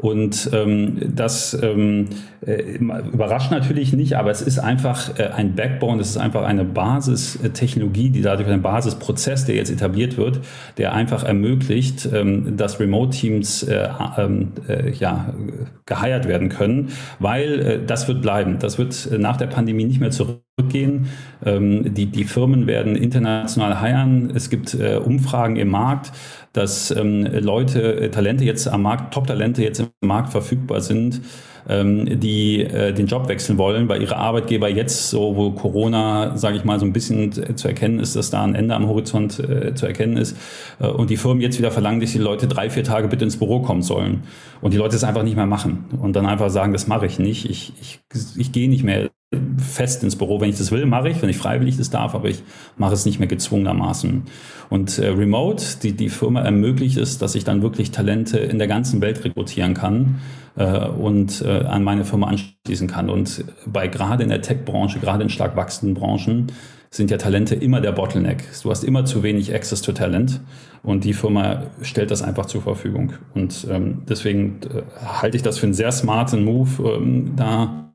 Und ähm, das ähm, äh, überrascht natürlich nicht, aber es ist einfach äh, ein Backbone, es ist einfach eine Basistechnologie, die dadurch ein Basisprozess, der jetzt etabliert wird, der einfach ermöglicht, ähm, dass Remote-Teams äh, ähm, äh, ja, geheiert werden können, weil äh, das wird bleiben. Das wird nach der Pandemie nicht mehr zurückgehen. Ähm, die, die Firmen werden international heiern. Es gibt äh, Umfragen im Markt dass ähm, Leute, äh, Talente jetzt am Markt, Top-Talente jetzt im Markt verfügbar sind, ähm, die äh, den Job wechseln wollen, weil ihre Arbeitgeber jetzt so, wo Corona, sage ich mal, so ein bisschen zu erkennen ist, dass da ein Ende am Horizont äh, zu erkennen ist äh, und die Firmen jetzt wieder verlangen, dass die Leute drei, vier Tage bitte ins Büro kommen sollen. Und die Leute es einfach nicht mehr machen und dann einfach sagen, das mache ich nicht, ich, ich, ich gehe nicht mehr fest ins Büro. Wenn ich das will, mache ich, wenn ich freiwillig das darf, aber ich mache es nicht mehr gezwungenermaßen. Und äh, Remote, die, die Firma ermöglicht es, dass ich dann wirklich Talente in der ganzen Welt rekrutieren kann äh, und äh, an meine Firma anschließen kann. Und bei gerade in der Tech-Branche, gerade in stark wachsenden Branchen, sind ja Talente immer der Bottleneck. Du hast immer zu wenig Access to Talent und die Firma stellt das einfach zur Verfügung. Und ähm, deswegen äh, halte ich das für einen sehr smarten Move, ähm, da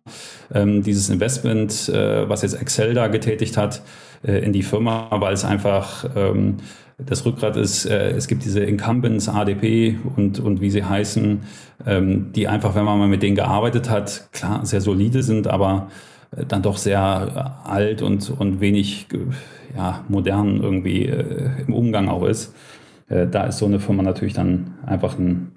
ähm, dieses Investment, äh, was jetzt Excel da getätigt hat, äh, in die Firma, weil es einfach ähm, das Rückgrat ist, äh, es gibt diese Incumbents, ADP und, und wie sie heißen, ähm, die einfach, wenn man mal mit denen gearbeitet hat, klar, sehr solide sind, aber dann doch sehr alt und, und wenig ja, modern irgendwie äh, im Umgang auch ist. Äh, da ist so eine Firma natürlich dann einfach ein,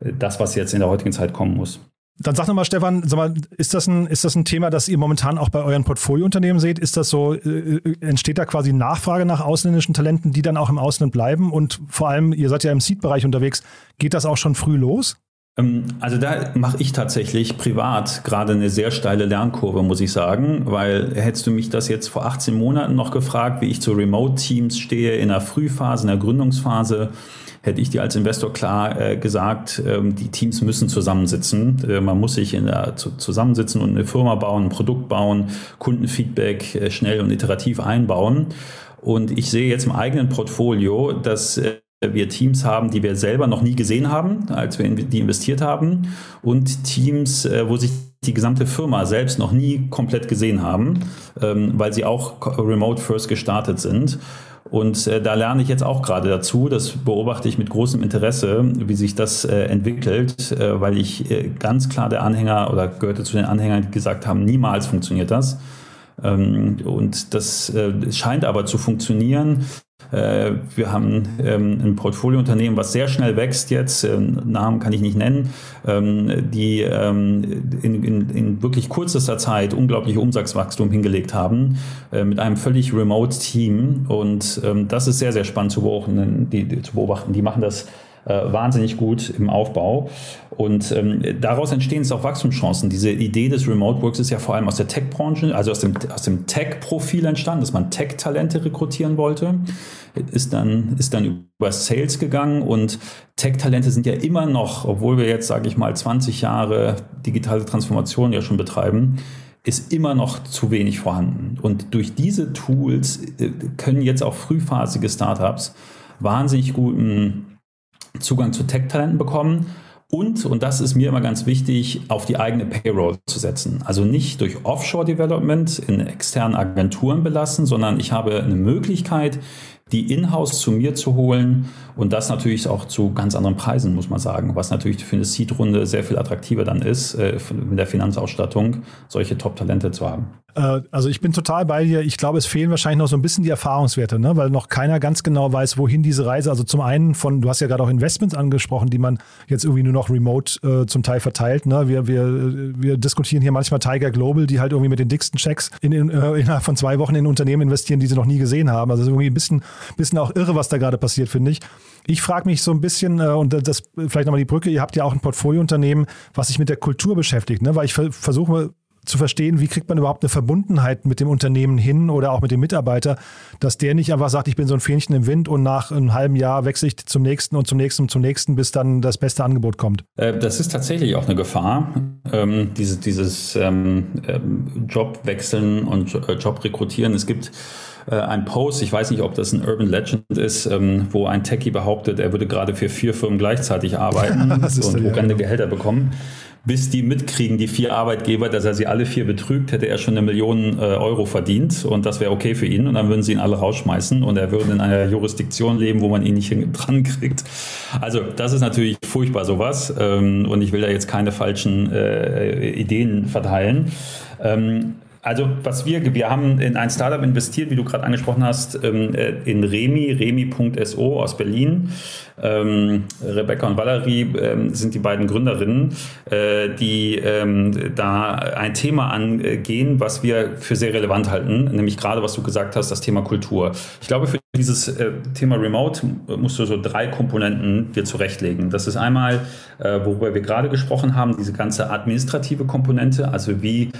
das, was jetzt in der heutigen Zeit kommen muss. Dann sag nochmal, Stefan, sag mal, ist das, ein, ist das ein Thema, das ihr momentan auch bei euren Portfoliounternehmen seht? Ist das so, äh, entsteht da quasi Nachfrage nach ausländischen Talenten, die dann auch im Ausland bleiben? Und vor allem, ihr seid ja im Seed-Bereich unterwegs, geht das auch schon früh los? Ähm, also da mache ich tatsächlich privat gerade eine sehr steile Lernkurve, muss ich sagen, weil hättest du mich das jetzt vor 18 Monaten noch gefragt, wie ich zu Remote-Teams stehe in der Frühphase, in der Gründungsphase, hätte ich dir als Investor klar äh, gesagt, ähm, die Teams müssen zusammensitzen. Äh, man muss sich in der, zu, zusammensitzen und eine Firma bauen, ein Produkt bauen, Kundenfeedback äh, schnell und iterativ einbauen. Und ich sehe jetzt im eigenen Portfolio, dass äh, wir Teams haben, die wir selber noch nie gesehen haben, als wir die investiert haben, und Teams, äh, wo sich die gesamte Firma selbst noch nie komplett gesehen haben, ähm, weil sie auch remote first gestartet sind. Und äh, da lerne ich jetzt auch gerade dazu. Das beobachte ich mit großem Interesse, wie sich das äh, entwickelt, äh, weil ich äh, ganz klar der Anhänger oder gehörte zu den Anhängern, die gesagt haben, niemals funktioniert das. Ähm, und das äh, scheint aber zu funktionieren. Äh, wir haben ähm, ein Portfoliounternehmen, was sehr schnell wächst jetzt, ähm, Namen kann ich nicht nennen, ähm, die in, in, in wirklich kürzester Zeit unglaubliche Umsatzwachstum hingelegt haben, äh, mit einem völlig remote Team. Und das ist sehr, sehr spannend zu beobachten. Die, zu beobachten. die machen das äh, wahnsinnig gut im Aufbau. Und ähm, daraus entstehen es auch Wachstumschancen. Diese Idee des Remote Works ist ja vor allem aus der Tech-Branche, also aus dem, aus dem Tech-Profil entstanden, dass man Tech-Talente rekrutieren wollte. Ist dann, ist dann über Sales gegangen und Tech-Talente sind ja immer noch, obwohl wir jetzt, sage ich mal, 20 Jahre digitale Transformation ja schon betreiben, ist immer noch zu wenig vorhanden. Und durch diese Tools äh, können jetzt auch frühphasige Startups wahnsinnig guten Zugang zu Tech-Talenten bekommen und, und das ist mir immer ganz wichtig, auf die eigene Payroll zu setzen. Also nicht durch Offshore-Development in externen Agenturen belassen, sondern ich habe eine Möglichkeit, die in-house zu mir zu holen und das natürlich auch zu ganz anderen Preisen, muss man sagen, was natürlich für eine Seed-Runde sehr viel attraktiver dann ist, äh, mit der Finanzausstattung solche Top-Talente zu haben. Äh, also ich bin total bei dir. Ich glaube, es fehlen wahrscheinlich noch so ein bisschen die Erfahrungswerte, ne? weil noch keiner ganz genau weiß, wohin diese Reise, also zum einen von, du hast ja gerade auch Investments angesprochen, die man jetzt irgendwie nur noch remote äh, zum Teil verteilt. Ne? Wir, wir, wir diskutieren hier manchmal Tiger Global, die halt irgendwie mit den dicksten Checks in, in, äh, innerhalb von zwei Wochen in Unternehmen investieren, die sie noch nie gesehen haben. Also irgendwie ein bisschen, bisschen auch irre, was da gerade passiert, finde ich. Ich frage mich so ein bisschen, äh, und das vielleicht nochmal die Brücke, ihr habt ja auch ein Portfoliounternehmen, was sich mit der Kultur beschäftigt, ne? weil ich versuche zu verstehen, wie kriegt man überhaupt eine Verbundenheit mit dem Unternehmen hin oder auch mit dem Mitarbeiter, dass der nicht einfach sagt, ich bin so ein Fähnchen im Wind und nach einem halben Jahr wechsle ich zum nächsten und zum nächsten und zum nächsten, bis dann das beste Angebot kommt. Äh, das ist tatsächlich auch eine Gefahr, ähm, dieses, dieses ähm, ähm Job wechseln und äh, Job rekrutieren. Es gibt äh, ein Post, ich weiß nicht, ob das ein Urban Legend ist, ähm, wo ein Techie behauptet, er würde gerade für vier Firmen gleichzeitig arbeiten und horrende Gehälter bekommen bis die mitkriegen, die vier Arbeitgeber, dass er sie alle vier betrügt, hätte er schon eine Million äh, Euro verdient und das wäre okay für ihn und dann würden sie ihn alle rausschmeißen und er würde in einer Jurisdiktion leben, wo man ihn nicht dran kriegt. Also das ist natürlich furchtbar sowas ähm, und ich will da jetzt keine falschen äh, Ideen verteilen. Ähm, also was wir, wir haben in ein Startup investiert, wie du gerade angesprochen hast, ähm, äh, in Remi, remi.so aus Berlin. Ähm, Rebecca und Valerie ähm, sind die beiden Gründerinnen, äh, die da ein Thema angehen, was wir für sehr relevant halten, nämlich gerade was du gesagt hast, das Thema Kultur. Ich glaube, für dieses äh, Thema Remote musst du so drei Komponenten dir zurechtlegen. Das ist einmal, äh, worüber wir gerade gesprochen haben, diese ganze administrative Komponente, also wie äh,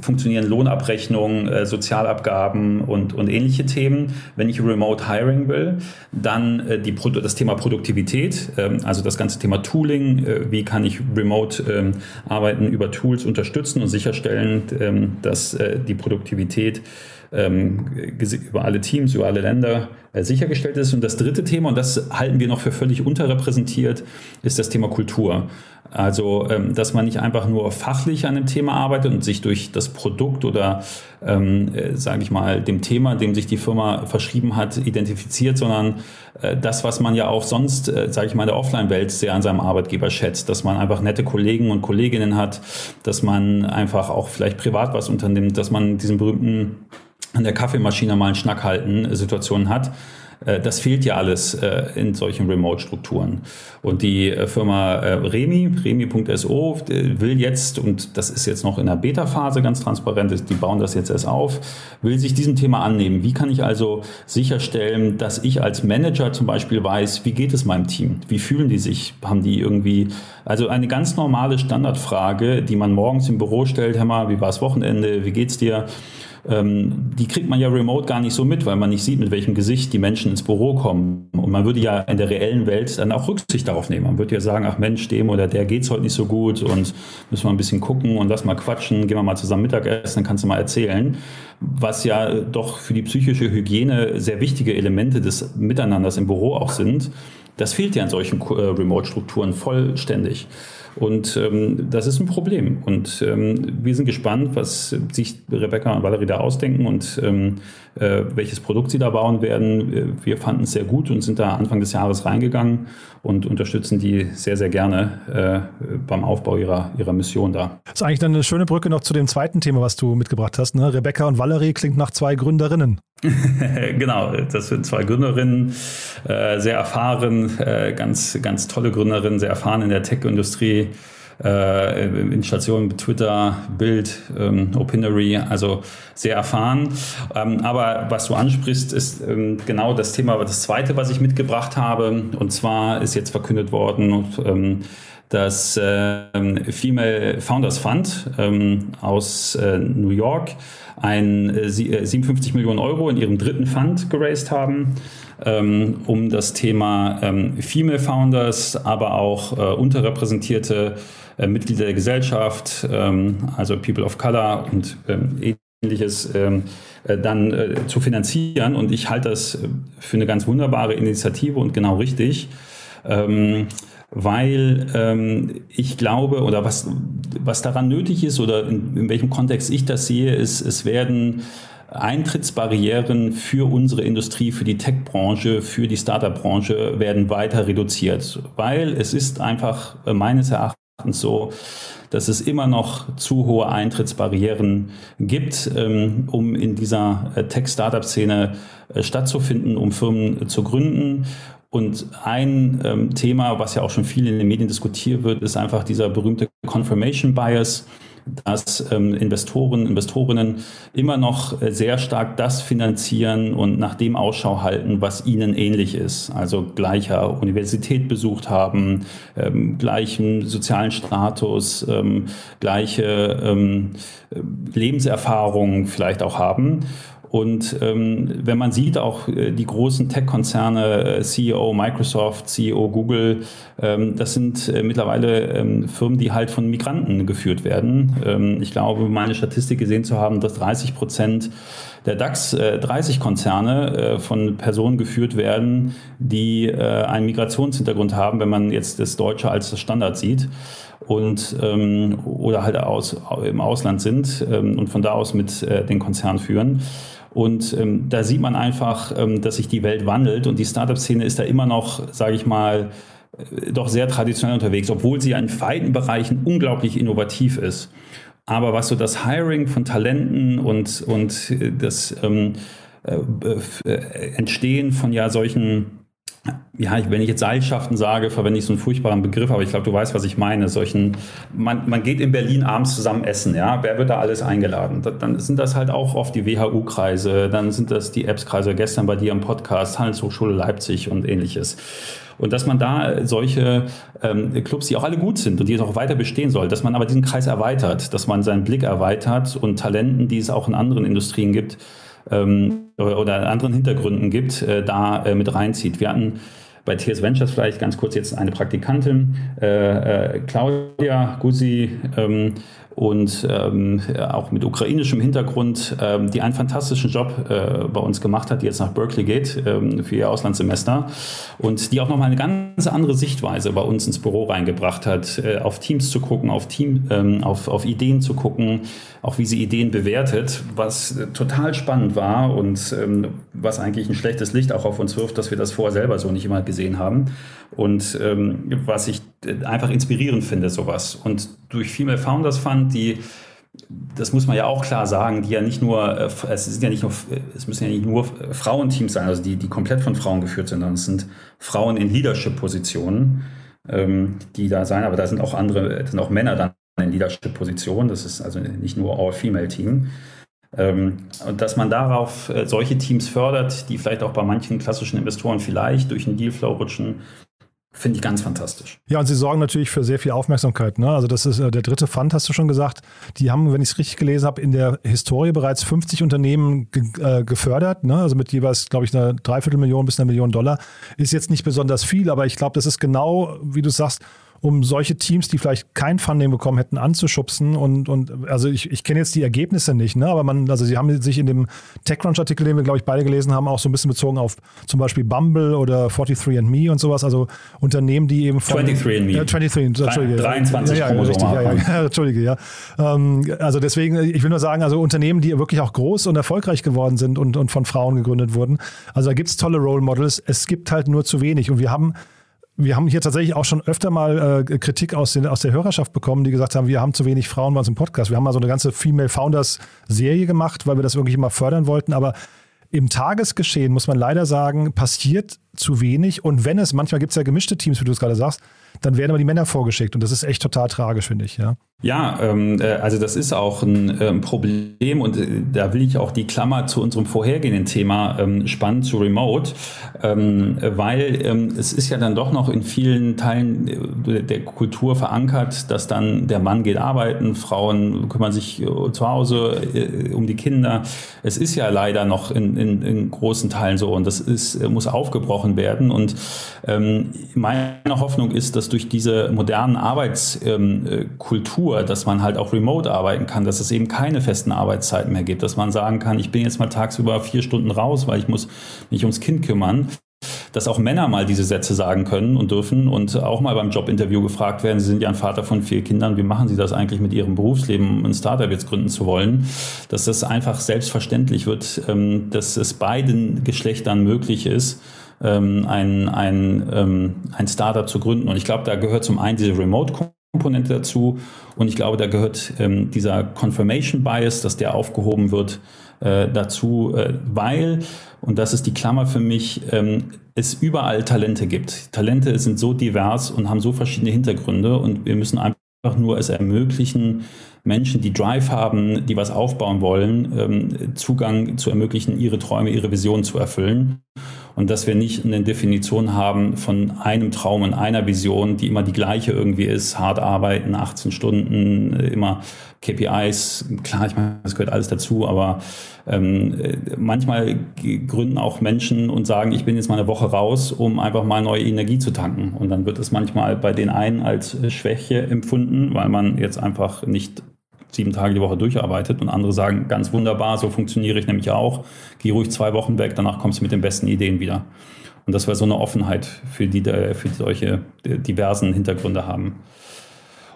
funktionieren Lohnabrechnungen, äh, Sozialabgaben und, und ähnliche Themen. Wenn ich Remote Hiring will, dann äh, die, das Thema Produktivität, ähm, also das ganze Thema Tooling, äh, wie kann ich Remote ähm, Arbeiten über Tools unterstützen und sicherstellen, ähm, dass die Produktivität über alle Teams, über alle Länder äh, sichergestellt ist. Und das dritte Thema, und das halten wir noch für völlig unterrepräsentiert, ist das Thema Kultur. Also, ähm, dass man nicht einfach nur fachlich an dem Thema arbeitet und sich durch das Produkt oder, ähm, äh, sage ich mal, dem Thema, dem sich die Firma verschrieben hat, identifiziert, sondern äh, das, was man ja auch sonst, äh, sage ich mal, in der Offline-Welt sehr an seinem Arbeitgeber schätzt, dass man einfach nette Kollegen und Kolleginnen hat, dass man einfach auch vielleicht privat was unternimmt, dass man diesen berühmten an der Kaffeemaschine mal einen Schnack halten Situationen hat. Äh, das fehlt ja alles äh, in solchen Remote-Strukturen. Und die äh, Firma Remi, remi.so, will jetzt, und das ist jetzt noch in der Beta-Phase ganz transparent, die bauen das jetzt erst auf, will sich diesem Thema annehmen. Wie kann ich also sicherstellen, dass ich als Manager zum Beispiel weiß, wie geht es meinem Team? Wie fühlen die sich? Haben die irgendwie, also eine ganz normale Standardfrage, die man morgens im Büro stellt, Hör wie war das Wochenende? Wie geht's dir? Ähm, die kriegt man ja remote gar nicht so mit, weil man nicht sieht, mit welchem Gesicht die Menschen ins Büro kommen. Und man würde ja in der reellen Welt dann auch Rücksicht darauf nehmen. Man würde ja sagen, ach Mensch, dem oder der geht's heute nicht so gut und müssen wir ein bisschen gucken und lass mal quatschen, gehen wir mal zusammen Mittagessen, dann kannst du mal erzählen. Was ja doch für die psychische Hygiene sehr wichtige Elemente des Miteinanders im Büro auch sind. Das fehlt ja in solchen äh, Remote-Strukturen vollständig. Und ähm, das ist ein Problem. Und ähm, wir sind gespannt, was sich Rebecca und Valerie da ausdenken und ähm, äh, welches Produkt sie da bauen werden. Wir fanden es sehr gut und sind da Anfang des Jahres reingegangen und unterstützen die sehr, sehr gerne äh, beim Aufbau ihrer, ihrer Mission da. Das ist eigentlich eine schöne Brücke noch zu dem zweiten Thema, was du mitgebracht hast. Ne? Rebecca und Valerie klingt nach zwei Gründerinnen. genau, das sind zwei Gründerinnen, äh, sehr erfahren, äh, ganz, ganz tolle Gründerinnen, sehr erfahren in der Tech-Industrie, äh, in Stationen Twitter, Bild, ähm, Opinory, also sehr erfahren. Ähm, aber was du ansprichst, ist ähm, genau das Thema, das zweite, was ich mitgebracht habe. Und zwar ist jetzt verkündet worden, ähm, das äh, Female Founders Fund ähm, aus äh, New York ein äh, 57 äh, Millionen Euro in ihrem dritten Fund geraced haben, ähm, um das Thema ähm, Female Founders, aber auch äh, unterrepräsentierte äh, Mitglieder der Gesellschaft, ähm, also People of Color und ähm, ähnliches ähm, äh, dann äh, zu finanzieren. Und ich halte das für eine ganz wunderbare Initiative und genau richtig. Ähm, weil ähm, ich glaube, oder was, was daran nötig ist oder in, in welchem Kontext ich das sehe, ist, es werden Eintrittsbarrieren für unsere Industrie, für die Tech-Branche, für die Startup-Branche werden weiter reduziert, weil es ist einfach äh, meines Erachtens so, dass es immer noch zu hohe Eintrittsbarrieren gibt, ähm, um in dieser äh, Tech-Startup-Szene äh, stattzufinden, um Firmen zu gründen. Und ein ähm, Thema, was ja auch schon viel in den Medien diskutiert wird, ist einfach dieser berühmte Confirmation Bias, dass ähm, Investoren, Investorinnen immer noch äh, sehr stark das finanzieren und nach dem Ausschau halten, was ihnen ähnlich ist. Also gleicher Universität besucht haben, ähm, gleichen sozialen Status, ähm, gleiche ähm, Lebenserfahrungen vielleicht auch haben. Und ähm, wenn man sieht, auch äh, die großen Tech-Konzerne, äh, CEO Microsoft, CEO Google, ähm, das sind äh, mittlerweile ähm, Firmen, die halt von Migranten geführt werden. Ähm, ich glaube, meine Statistik gesehen zu haben, dass 30 Prozent der DAX 30 Konzerne von Personen geführt werden, die einen Migrationshintergrund haben, wenn man jetzt das Deutsche als Standard sieht und ähm, oder halt aus, im Ausland sind ähm, und von da aus mit äh, den Konzern führen. Und ähm, da sieht man einfach, ähm, dass sich die Welt wandelt und die Startup-Szene ist da immer noch, sage ich mal, äh, doch sehr traditionell unterwegs, obwohl sie in weiten Bereichen unglaublich innovativ ist. Aber was so das Hiring von Talenten und, und äh, das ähm, äh, äh, Entstehen von ja solchen ja, wenn ich jetzt Seilschaften sage, verwende ich so einen furchtbaren Begriff, aber ich glaube, du weißt, was ich meine. Solchen, man, man geht in Berlin abends zusammen essen, ja. Wer wird da alles eingeladen? Dann sind das halt auch oft die WHU-Kreise, dann sind das die Apps-Kreise, gestern bei dir im Podcast, Handelshochschule Leipzig und ähnliches. Und dass man da solche ähm, Clubs, die auch alle gut sind und die auch weiter bestehen soll, dass man aber diesen Kreis erweitert, dass man seinen Blick erweitert und Talenten, die es auch in anderen Industrien gibt, ähm, oder anderen Hintergründen gibt, äh, da äh, mit reinzieht. Wir hatten bei TS Ventures vielleicht ganz kurz jetzt eine Praktikantin, äh, äh, Claudia Gusi, ähm, und ähm, auch mit ukrainischem Hintergrund, ähm, die einen fantastischen Job äh, bei uns gemacht hat, die jetzt nach Berkeley geht ähm, für ihr Auslandssemester und die auch nochmal eine ganz andere Sichtweise bei uns ins Büro reingebracht hat, äh, auf Teams zu gucken, auf, Team, ähm, auf, auf Ideen zu gucken, auch wie sie Ideen bewertet, was äh, total spannend war und ähm, was eigentlich ein schlechtes Licht auch auf uns wirft, dass wir das vorher selber so nicht immer gesehen haben und ähm, was ich äh, einfach inspirierend finde, sowas. Und durch Female Founders Fund, die das muss man ja auch klar sagen, die ja nicht nur, äh, es sind ja nicht nur, es müssen ja nicht nur Frauenteams sein, also die, die komplett von Frauen geführt sind, sondern es sind Frauen in Leadership-Positionen, ähm, die da sein, aber da sind auch andere, da sind auch Männer dann in Leadership-Positionen, das ist also nicht nur All-Female-Team. Ähm, und dass man darauf äh, solche Teams fördert, die vielleicht auch bei manchen klassischen Investoren vielleicht durch einen Dealflow rutschen, Finde ich ganz fantastisch. Ja, und sie sorgen natürlich für sehr viel Aufmerksamkeit. Ne? Also das ist äh, der dritte Fund, hast du schon gesagt. Die haben, wenn ich es richtig gelesen habe, in der Historie bereits 50 Unternehmen ge äh, gefördert. Ne? Also mit jeweils, glaube ich, einer Dreiviertelmillion bis einer Million Dollar. Ist jetzt nicht besonders viel, aber ich glaube, das ist genau, wie du sagst, um solche Teams, die vielleicht kein Funding bekommen hätten, anzuschubsen. Und, und also ich, ich kenne jetzt die Ergebnisse nicht, ne? aber man, also sie haben sich in dem TechCrunch-Artikel, den wir, glaube ich, beide gelesen haben, auch so ein bisschen bezogen auf zum Beispiel Bumble oder 43andMe und sowas, also Unternehmen, die eben von 23andMe. Äh, 23, Entschuldige. 23 ja, ja, richtig, ja, ja, Entschuldige, ja. Ähm, also deswegen, ich will nur sagen, also Unternehmen, die wirklich auch groß und erfolgreich geworden sind und, und von Frauen gegründet wurden. Also da gibt es tolle Role Models, es gibt halt nur zu wenig und wir haben wir haben hier tatsächlich auch schon öfter mal äh, Kritik aus, den, aus der Hörerschaft bekommen, die gesagt haben, wir haben zu wenig Frauen bei uns im Podcast. Wir haben mal so eine ganze Female Founders Serie gemacht, weil wir das wirklich immer fördern wollten. Aber im Tagesgeschehen muss man leider sagen, passiert zu wenig. Und wenn es, manchmal gibt es ja gemischte Teams, wie du es gerade sagst, dann werden aber die Männer vorgeschickt. Und das ist echt total tragisch, finde ich. Ja, ja ähm, äh, also das ist auch ein ähm, Problem. Und äh, da will ich auch die Klammer zu unserem vorhergehenden Thema ähm, spannen, zu Remote. Ähm, weil ähm, es ist ja dann doch noch in vielen Teilen äh, der Kultur verankert, dass dann der Mann geht arbeiten, Frauen kümmern sich äh, zu Hause äh, um die Kinder. Es ist ja leider noch in, in, in großen Teilen so. Und das ist, muss aufgebrochen werden. Und ähm, meine Hoffnung ist, dass durch diese modernen Arbeitskultur, ähm, dass man halt auch remote arbeiten kann, dass es eben keine festen Arbeitszeiten mehr gibt, dass man sagen kann, ich bin jetzt mal tagsüber vier Stunden raus, weil ich muss mich ums Kind kümmern dass auch Männer mal diese Sätze sagen können und dürfen und auch mal beim Jobinterview gefragt werden, Sie sind ja ein Vater von vier Kindern, wie machen Sie das eigentlich mit Ihrem Berufsleben, um ein Startup jetzt gründen zu wollen, dass das einfach selbstverständlich wird, ähm, dass es beiden Geschlechtern möglich ist, ähm, ein, ein, ähm, ein Startup zu gründen. Und ich glaube, da gehört zum einen diese Remote-Komponente dazu und ich glaube, da gehört ähm, dieser Confirmation Bias, dass der aufgehoben wird, äh, dazu, äh, weil, und das ist die Klammer für mich, ähm, es überall Talente gibt. Talente sind so divers und haben so verschiedene Hintergründe und wir müssen einfach nur es ermöglichen, Menschen, die Drive haben, die was aufbauen wollen, ähm, Zugang zu ermöglichen, ihre Träume, ihre Visionen zu erfüllen und dass wir nicht eine Definition haben von einem Traum und einer Vision, die immer die gleiche irgendwie ist, hart arbeiten, 18 Stunden, immer KPIs, klar, ich meine, das gehört alles dazu, aber ähm, manchmal gründen auch Menschen und sagen, ich bin jetzt mal eine Woche raus, um einfach mal neue Energie zu tanken. Und dann wird es manchmal bei den einen als Schwäche empfunden, weil man jetzt einfach nicht sieben Tage die Woche durcharbeitet und andere sagen, ganz wunderbar, so funktioniere ich nämlich auch, geh ruhig zwei Wochen weg, danach kommst du mit den besten Ideen wieder. Und dass wir so eine Offenheit für die, für solche diversen Hintergründe haben.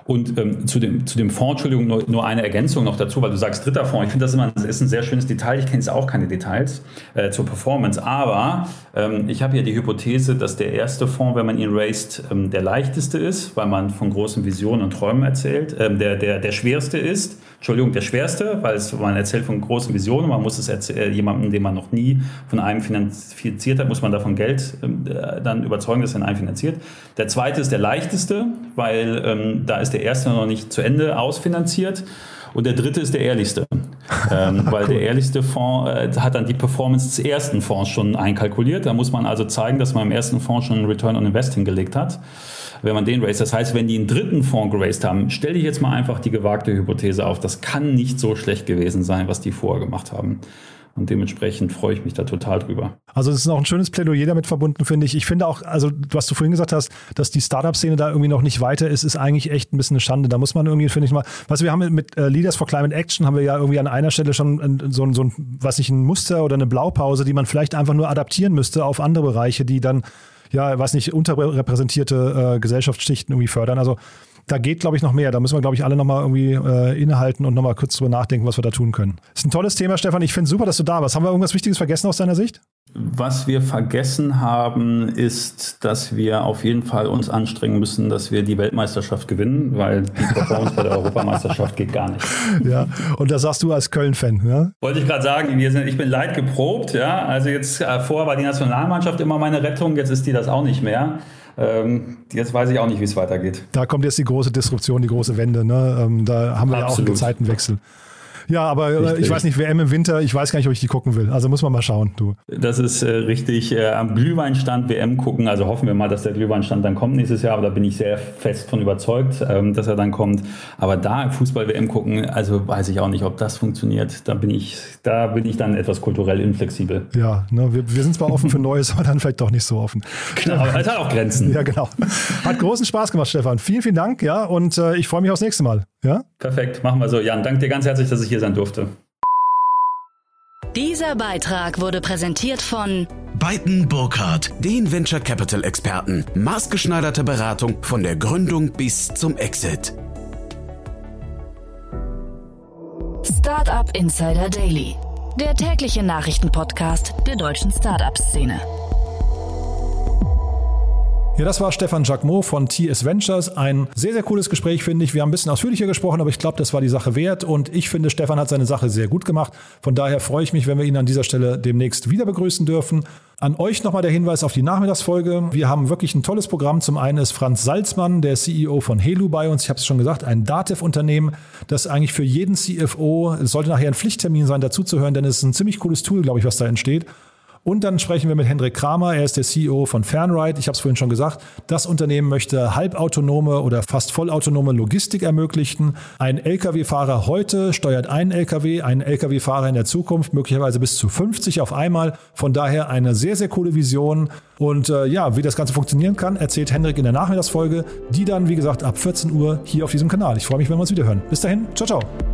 Und ähm, zu, dem, zu dem Fonds, Entschuldigung, nur, nur, eine Ergänzung noch dazu, weil du sagst dritter Fonds. Ich finde, das immer, das ist ein sehr schönes Detail. Ich kenne jetzt auch keine Details äh, zur Performance. Aber ähm, ich habe ja die Hypothese, dass der erste Fonds, wenn man ihn raised, ähm, der leichteste ist, weil man von großen Visionen und Träumen erzählt. Ähm, der, der, der schwerste ist, Entschuldigung, der schwerste, weil es, man erzählt von großen Visionen. Man muss es äh, jemandem, den man noch nie von einem finanziert hat, muss man davon Geld ähm, äh, dann überzeugen, dass er einen finanziert. Der zweite ist der leichteste, weil ähm, da ist der erste noch nicht zu Ende ausfinanziert. Und der dritte ist der ehrlichste, ähm, weil cool. der ehrlichste Fonds äh, hat dann die Performance des ersten Fonds schon einkalkuliert. Da muss man also zeigen, dass man im ersten Fonds schon einen Return on Invest hingelegt hat, wenn man den raised. Das heißt, wenn die einen dritten Fonds geraced haben, stelle ich jetzt mal einfach die gewagte Hypothese auf, das kann nicht so schlecht gewesen sein, was die vorher gemacht haben. Und dementsprechend freue ich mich da total drüber. Also es ist auch ein schönes Plädoyer damit verbunden, finde ich. Ich finde auch, also was du vorhin gesagt hast, dass die Startup-Szene da irgendwie noch nicht weiter ist, ist eigentlich echt ein bisschen eine Schande. Da muss man irgendwie, finde ich mal, was wir haben mit, mit äh, Leaders for Climate Action, haben wir ja irgendwie an einer Stelle schon ein, so, so ein, was ich, ein Muster oder eine Blaupause, die man vielleicht einfach nur adaptieren müsste auf andere Bereiche, die dann, ja, weiß nicht, unterrepräsentierte äh, Gesellschaftsschichten irgendwie fördern. Also da geht, glaube ich, noch mehr. Da müssen wir, glaube ich, alle nochmal irgendwie äh, innehalten und nochmal kurz drüber nachdenken, was wir da tun können. Ist ein tolles Thema, Stefan. Ich finde super, dass du da warst. Haben wir irgendwas Wichtiges vergessen aus deiner Sicht? Was wir vergessen haben, ist, dass wir auf jeden Fall uns anstrengen müssen, dass wir die Weltmeisterschaft gewinnen, weil die Performance bei der Europameisterschaft geht gar nicht. Ja, und das sagst du als Köln-Fan, ja? Wollte ich gerade sagen, wir sind, ich bin leid geprobt, ja. Also jetzt äh, vorher war die Nationalmannschaft immer meine Rettung, jetzt ist die das auch nicht mehr. Ähm, jetzt weiß ich auch nicht, wie es weitergeht. Da kommt jetzt die große Disruption, die große Wende. Ne? Ähm, da haben wir Absolut. ja auch einen Zeitenwechsel. Ja, aber äh, richtig. ich weiß nicht, WM im Winter, ich weiß gar nicht, ob ich die gucken will. Also muss man mal schauen, du. Das ist äh, richtig. Äh, am Glühweinstand WM gucken. Also hoffen wir mal, dass der Glühweinstand dann kommt nächstes Jahr. Aber da bin ich sehr fest von überzeugt, ähm, dass er dann kommt. Aber da Fußball-WM gucken, also weiß ich auch nicht, ob das funktioniert. Da bin ich, da bin ich dann etwas kulturell inflexibel. Ja, ne, wir, wir sind zwar offen für Neues, aber dann vielleicht doch nicht so offen. Genau, aber es hat auch Grenzen. Ja, genau. Hat großen Spaß gemacht, Stefan. Vielen, vielen Dank. Ja, und äh, ich freue mich aufs nächste Mal. Ja? Perfekt, machen wir so. Jan, danke dir ganz herzlich, dass ich hier sein durfte. Dieser Beitrag wurde präsentiert von Beiten Burkhardt, den Venture Capital Experten. Maßgeschneiderte Beratung von der Gründung bis zum Exit. Startup Insider Daily, der tägliche Nachrichtenpodcast der deutschen Startup-Szene. Ja, das war Stefan Jacquemot von TS Ventures. Ein sehr, sehr cooles Gespräch, finde ich. Wir haben ein bisschen ausführlicher gesprochen, aber ich glaube, das war die Sache wert. Und ich finde, Stefan hat seine Sache sehr gut gemacht. Von daher freue ich mich, wenn wir ihn an dieser Stelle demnächst wieder begrüßen dürfen. An euch nochmal der Hinweis auf die Nachmittagsfolge. Wir haben wirklich ein tolles Programm. Zum einen ist Franz Salzmann, der CEO von Helu bei uns. Ich habe es schon gesagt, ein Dativ-Unternehmen, das eigentlich für jeden CFO, es sollte nachher ein Pflichttermin sein, dazuzuhören, denn es ist ein ziemlich cooles Tool, glaube ich, was da entsteht. Und dann sprechen wir mit Hendrik Kramer, er ist der CEO von Fernride. Ich habe es vorhin schon gesagt, das Unternehmen möchte halbautonome oder fast vollautonome Logistik ermöglichen. Ein Lkw-Fahrer heute steuert einen Lkw, ein Lkw-Fahrer in der Zukunft möglicherweise bis zu 50 auf einmal. Von daher eine sehr, sehr coole Vision. Und äh, ja, wie das Ganze funktionieren kann, erzählt Hendrik in der Nachmittagsfolge, die dann, wie gesagt, ab 14 Uhr hier auf diesem Kanal. Ich freue mich, wenn wir uns wieder hören. Bis dahin, ciao, ciao.